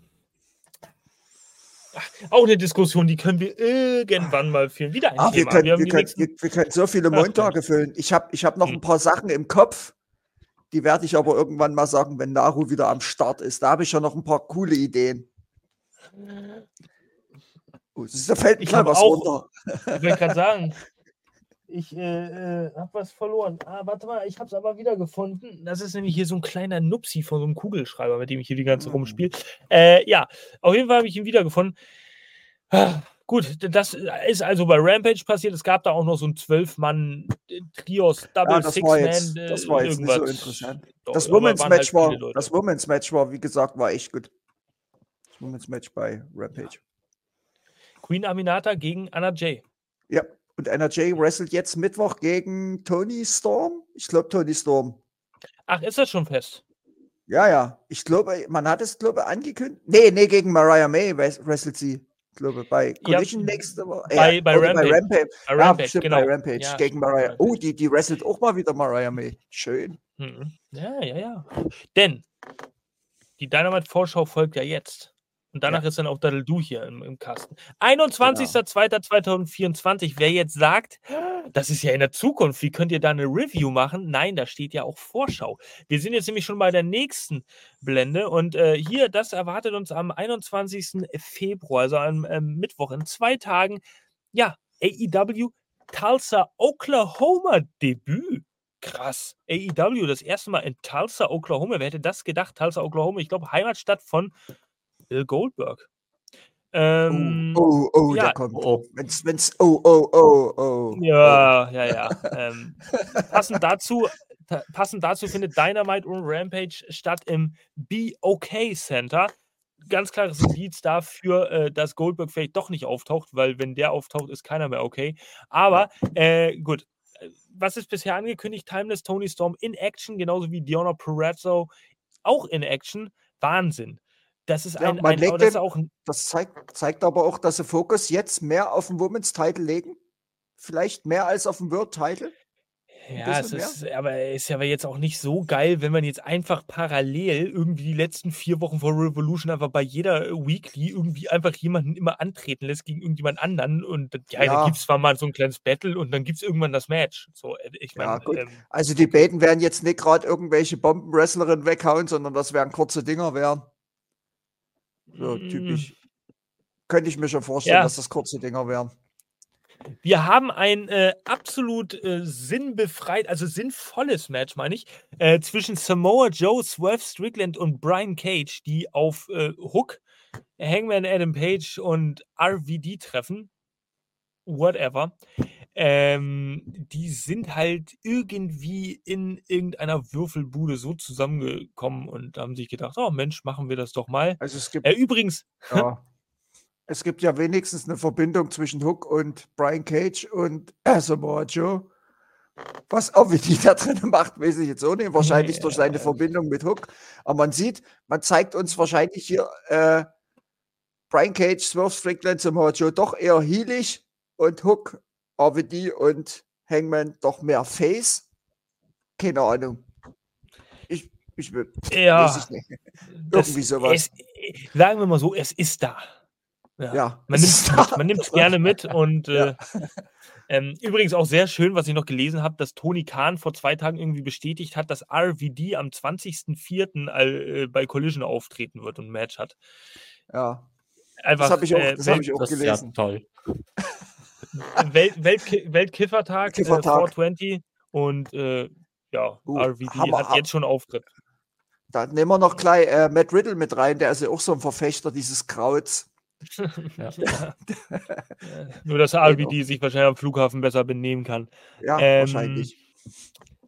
Ach, auch eine Diskussion, die können wir irgendwann mal führen. Wieder ein Ach, wir Thema. können, wir haben wir, können, nächsten, wir, können so viele Montage füllen. Ich habe ich hab noch Hm. ein paar Sachen im Kopf. Die werde ich aber irgendwann mal sagen, wenn Naru wieder am Start ist. Da habe ich schon noch ein paar coole Ideen. Oh, da fällt mir Ich was auch- runter. ich gerade sagen, ich äh, äh, habe was verloren. Ah, warte mal, ich habe es aber wieder gefunden. Das ist nämlich hier so ein kleiner Nupsi von so einem Kugelschreiber, mit dem ich hier die ganze Hm. rumspiele. Äh, ja, auf jeden Fall habe ich ihn wiedergefunden. Ah, Gut, das ist also bei Rampage passiert. Es gab da auch noch so ein Zwölf-Mann-Trios, Double Ja, das war jetzt, Six-Man. das äh, war jetzt nicht so irgendwas. interessant. Doch, Das Women's halt Match war, das Women's Match war, wie gesagt, war echt gut. Das Women's Match bei Rampage. Queen Aminata gegen Anna Jay. Ja, und NRJ wrestelt jetzt Mittwoch gegen Tony Storm. Ich glaube, Tony Storm. Ach, ist das schon fest? Ja, ja. Ich glaube, man hat es, glaube ich, angekündigt. Nee, nee, gegen Mariah May wrestelt sie. Ich glaube, bei Collision nächste Woche. bei- bei oder Rampage. Rampage. Bei Ja, Rampage, stimmt, genau. bei Rampage Ja, gegen Mariah. bei Oh, die, die wrestelt auch mal wieder Mariah May. Schön. Mhm. Ja, ja, ja. Denn die Dynamite-Vorschau folgt ja jetzt. Und danach ist dann auch Daddle Du hier im, im Kasten. 21.02.2024. Wer jetzt sagt, das ist ja in der Zukunft, wie könnt ihr da eine Review machen? Nein, da steht ja auch Vorschau. Wir sind jetzt nämlich schon bei der nächsten Blende und äh, hier, das erwartet uns am 21. Februar, also am ähm, Mittwoch, in zwei Tagen. Ja, AEW Tulsa, Oklahoma Debüt. Krass. AEW, das erste Mal in Tulsa, Oklahoma. Wer hätte das gedacht? Tulsa, Oklahoma. Ich glaube, Heimatstadt von Goldberg. Ähm, oh, oh, oh, ja. der kommt. Oh. Wenn's, wenn's, oh, oh, oh, oh. Ja, ja, ja. ähm, passend, dazu, passend dazu findet Dynamite und Rampage statt im BOK Center. Ganz klares Indiz dafür, äh, dass Goldberg vielleicht doch nicht auftaucht, weil wenn der auftaucht, ist keiner mehr okay. Aber äh, gut, was ist bisher angekündigt? Timeless Tony Storm in Action, genauso wie Diona Perazzo auch in Action. Wahnsinn. Das ist Ja, ein, man ein legt das ein Das zeigt, zeigt aber auch, dass sie Fokus jetzt mehr auf den Women's Title legen. Vielleicht mehr als auf den World Title. Ja, es mehr? ist, aber ist ja aber jetzt auch nicht so geil, wenn man jetzt einfach parallel irgendwie die letzten vier Wochen vor Revolution einfach bei jeder Weekly irgendwie einfach jemanden immer antreten lässt gegen irgendjemand anderen und dann- ja, Ja. dann gibt es zwar mal so ein kleines Battle und dann gibt es irgendwann das Match. So, äh, ich Ja, meine, gut. ähm, Also die beiden werden jetzt nicht gerade irgendwelche Bombenwrestlerinnen weghauen, sondern das werden kurze Dinger werden. So mm, typisch. Könnte ich mir schon vorstellen, Ja. dass das kurze Dinger wären. Wir haben ein äh, absolut äh, sinnbefreit, also sinnvolles Match, meine ich, äh, zwischen Samoa Joe, Swerve Strickland und Brian Cage, die auf äh, Hook, Hangman Adam Page und RVD treffen. Whatever. Ähm, die sind halt irgendwie in irgendeiner Würfelbude so zusammengekommen und haben sich gedacht, oh Mensch, machen wir das doch mal. Also es gibt, Äh, übrigens, ja, es gibt ja wenigstens eine Verbindung zwischen Hook und Brian Cage und äh, Samoa Joe. Was auch wie die da drin macht, weiß ich jetzt auch nicht. Wahrscheinlich durch seine Ja. Verbindung mit Hook. Aber man sieht, man zeigt uns wahrscheinlich hier äh, Brian Cage, Swerve Strickland, Samoa Joe doch eher heelig und Hook, RVD und Hangman doch mehr Face. Keine Ahnung. Ich, ich will, ja. weiß ich nicht. Das- Irgendwie sowas. Es, äh, sagen wir mal so, es ist da. Ja. Ja, Man nimmt es gerne mit und Ja. äh, ähm, übrigens auch sehr schön, was ich noch gelesen habe, dass Tony Khan vor zwei Tagen irgendwie bestätigt hat, dass RVD am 20.04. all- äh, bei Collision auftreten wird und ein Match hat. Ja, Einfach das habe ich, auch- äh, das hab ich auch Das ist ja gelesen. toll. Welt, Weltki- Weltkiffertag, äh, Kiffertag. 420 und äh, ja, Uh, RVD Hammer, hat ha- jetzt schon Auftritt. Da nehmen wir noch gleich äh, Matt Riddle mit rein, der ist ja auch so ein Verfechter dieses Krauts. Ja. Äh, Nur, dass RVD sich wahrscheinlich am Flughafen besser benehmen kann. Ja, Ähm, wahrscheinlich.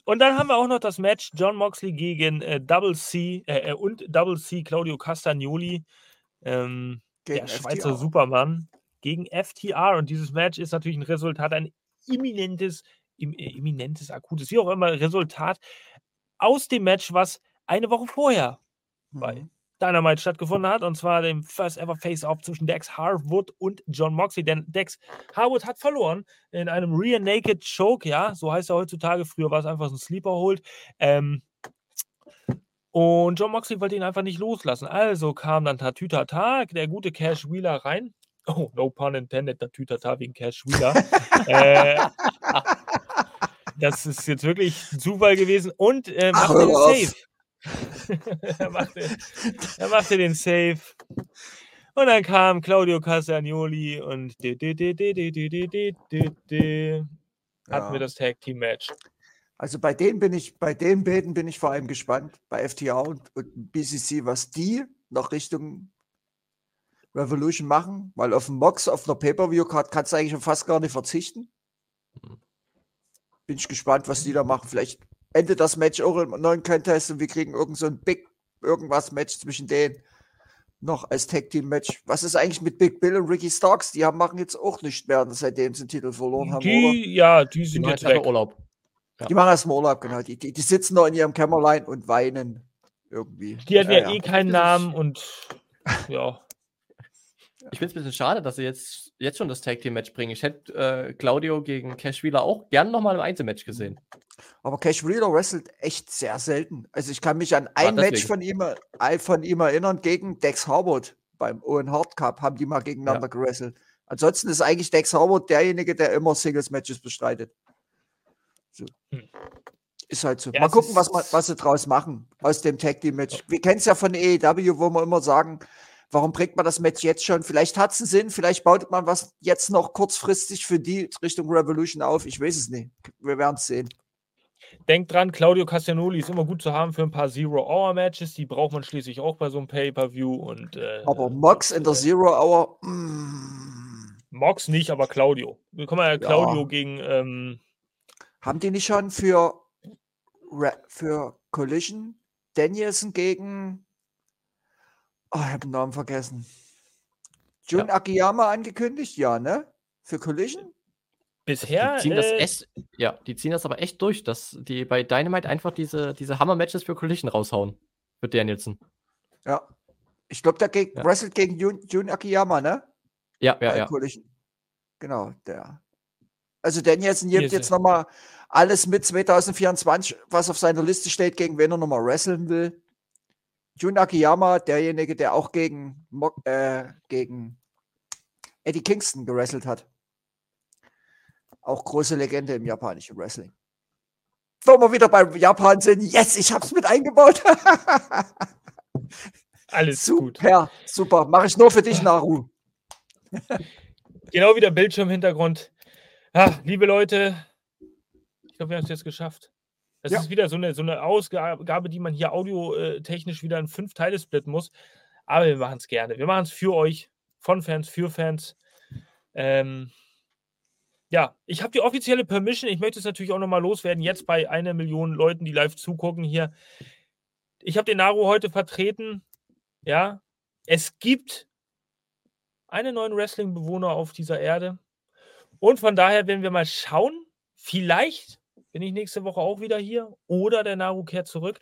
Und dann haben wir auch noch das Match John Moxley gegen äh, Double C äh, äh, und Double C Claudio Castagnoli, ähm, der Gegen Schweizer FTR. Gegen FTR. Und dieses Match ist natürlich ein Resultat, ein imminentes, im, äh, imminentes, akutes, wie auch immer, Resultat aus dem Match, was eine Woche vorher bei Mhm. Dynamite stattgefunden hat, und zwar dem First Ever Face-Off zwischen Dex Harwood und John Moxley. Denn Dex Harwood hat verloren in einem Rear Naked Choke, ja, so heißt er heutzutage. Früher war es einfach so ein Sleeper Hold. Ähm, Und John Moxley wollte ihn einfach nicht loslassen. Also kam dann Tatütata, der gute Cash Wheeler rein oh, no pun intended, der Tütata wegen Cash wieder. äh, das ist jetzt wirklich ein Zufall gewesen und äh, macht Ach, den Safe. er, machte, er machte den Safe. Und dann kam Claudio Castagnoli und hatten wir das Tag Team Match. Also bei denen bin ich, bei den beiden bin ich vor allem gespannt, bei FTA und, und BCC, was die noch Richtung Revolution machen, weil auf den Mox, auf einer Pay-Per-View-Card kannst du eigentlich schon fast gar nicht verzichten. Bin ich gespannt, was die da machen. Vielleicht endet das Match auch im neuen Contest und wir kriegen irgend so ein Big irgendwas Match zwischen denen noch als Tag Team Match. Was ist eigentlich mit Big Bill und Ricky Starks? Die haben, machen jetzt auch nicht mehr, seitdem sie den Titel verloren haben, oder? Die, ja, die Die sind machen jetzt weg. Urlaub. Ja. Die machen erstmal Urlaub, genau. Die, die, die sitzen noch in ihrem Kämmerlein und weinen irgendwie. Die hatten ja, Ja, eh ja. keinen Das ist- Namen und ja. Ich finde es ein bisschen schade, dass sie jetzt, jetzt schon das Tag Team Match bringen. Ich hätte äh, Claudio gegen Cash Wheeler auch gern nochmal im Einzelmatch gesehen. Aber Cash Wheeler wrestelt echt sehr selten. Also ich kann mich an ein Match deswegen. von ihm, äh, von ihm erinnern gegen Dex Harwood beim Owen Hart Cup, haben die mal gegeneinander gewrestelt. Ansonsten ist eigentlich Dex Harwood derjenige, der immer Singles-Matches bestreitet. So. Hm. Ist halt so. Ja, mal gucken, was, man, was sie draus machen aus dem Tag Team Match. Wir kennen es ja von AEW, wo wir immer sagen, warum bringt man das Match jetzt schon? Vielleicht hat es einen Sinn, vielleicht baut man was jetzt noch kurzfristig für die Richtung Revolution auf. Ich weiß es nicht. Wir werden es sehen. Denkt dran, Claudio Castagnoli ist immer gut zu haben für ein paar Zero-Hour-Matches. Die braucht man schließlich auch bei so einem Pay-Per-View. Und äh, Aber Mox in der Zero Hour, mm, Mox nicht, aber Claudio. Wir kommen ja Claudio Ja. gegen. Ähm, haben die nicht schon für, für Collision Danielson gegen, oh, ich habe den Namen vergessen. Jun Akiyama angekündigt? Ja, ne? Für Collision? bisher. die ziehen das äh, echt, ja, die ziehen das aber echt durch, dass die bei Dynamite einfach diese, diese Hammer-Matches für Collision raushauen. Für Danielson. Ja. Ich glaube, der ge Ja. wrestelt gegen Jun, Jun Akiyama, ne? Ja, ja, Bei ja. Collision. Genau, der. Also Danielson nimmt jetzt nochmal alles mit 2024, was auf seiner Liste steht, gegen wen er nochmal wresteln will. Jun Akiyama, derjenige, der auch gegen, äh, gegen Eddie Kingston gewrestelt hat. Auch große Legende im japanischen Wrestling. Wo wir wieder beim Japan sind, yes, ich hab's mit eingebaut. alles gut. super, super. Mache ich nur für dich, Naru. Genau wie der Bildschirmhintergrund. Liebe Leute, ich glaube, wir haben es jetzt geschafft. Das Ja. ist wieder so eine, so eine Ausgabe, die man hier audiotechnisch wieder in fünf Teile splitten muss. Aber wir machen es gerne. Wir machen es für euch, von Fans, für Fans. Ähm, ja, ich habe die offizielle Permission. Ich möchte es natürlich auch nochmal loswerden, jetzt bei einer Million Leuten, die live zugucken hier. Ich habe den Naru heute vertreten. Ja, es gibt einen neuen Wrestling-Bewohner auf dieser Erde. Und von daher werden wir mal schauen. Vielleicht bin ich nächste Woche auch wieder hier oder der Naru kehrt zurück.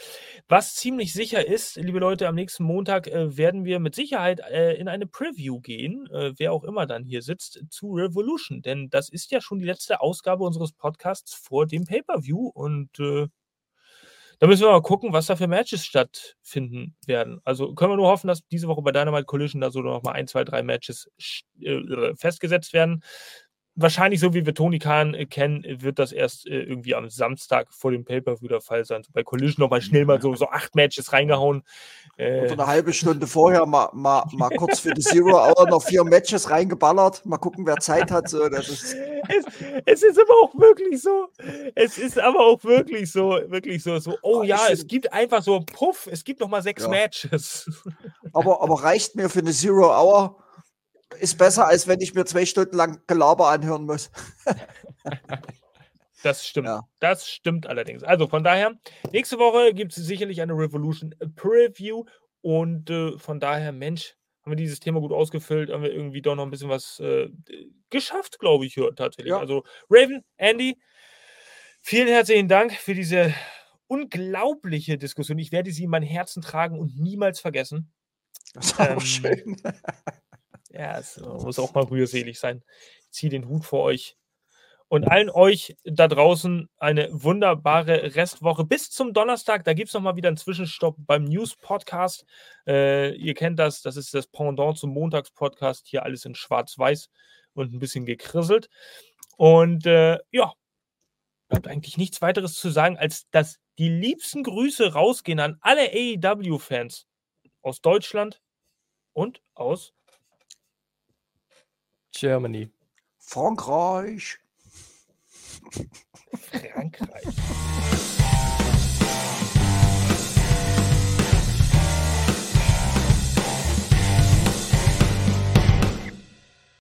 Was ziemlich sicher ist, liebe Leute, am nächsten Montag äh, werden wir mit Sicherheit äh, in eine Preview gehen, äh, wer auch immer dann hier sitzt, zu Revolution. Denn das ist ja schon die letzte Ausgabe unseres Podcasts vor dem Pay-Per-View. Und äh, da müssen wir mal gucken, was da für Matches stattfinden werden. Also können wir nur hoffen, dass diese Woche bei Dynamite Collision da so noch mal ein, zwei, drei Matches äh, festgesetzt werden. Wahrscheinlich, so wie wir Tony Khan äh, kennen, wird das erst äh, irgendwie am Samstag vor dem Pay-Per-View der Fall sein. So bei Collision noch mal schnell mal so, so acht Matches reingehauen. Äh, Oder eine halbe Stunde vorher mal, mal, mal kurz für die Zero Hour noch vier Matches reingeballert. Mal gucken, wer Zeit hat. So, das ist, es, es ist aber auch wirklich so. Es ist aber auch wirklich so, wirklich so, so, oh ich ja, es gibt einfach so, puff, es gibt noch mal sechs Ja. Matches. aber, aber reicht mir für eine Zero Hour. Ist besser, als wenn ich mir zwei Stunden lang Gelaber anhören muss. Das stimmt. Ja. Das stimmt allerdings. Also von daher, nächste Woche gibt es sicherlich eine Revolution Preview. Und äh, von daher, Mensch, haben wir dieses Thema gut ausgefüllt, haben wir irgendwie doch noch ein bisschen was äh, geschafft, glaube ich, hier tatsächlich. Ja. Also, Raven, Andy, vielen herzlichen Dank für diese unglaubliche Diskussion. Ich werde sie in mein Herzen tragen und niemals vergessen. Das war Ähm, auch schön. Ja, es muss auch mal rührselig sein. Ich ziehe den Hut vor euch. Und allen euch da draußen eine wunderbare Restwoche. Bis zum Donnerstag. Da gibt es nochmal wieder einen Zwischenstopp beim News-Podcast. Äh, ihr kennt das. Das ist das Pendant zum Montags-Podcast. Hier alles in Schwarz-Weiß und ein bisschen gekrisselt. Und äh, ja, bleibt eigentlich nichts weiteres zu sagen, als dass die liebsten Grüße rausgehen an alle AEW-Fans aus Deutschland und aus Germany. Frankreich. Frankreich.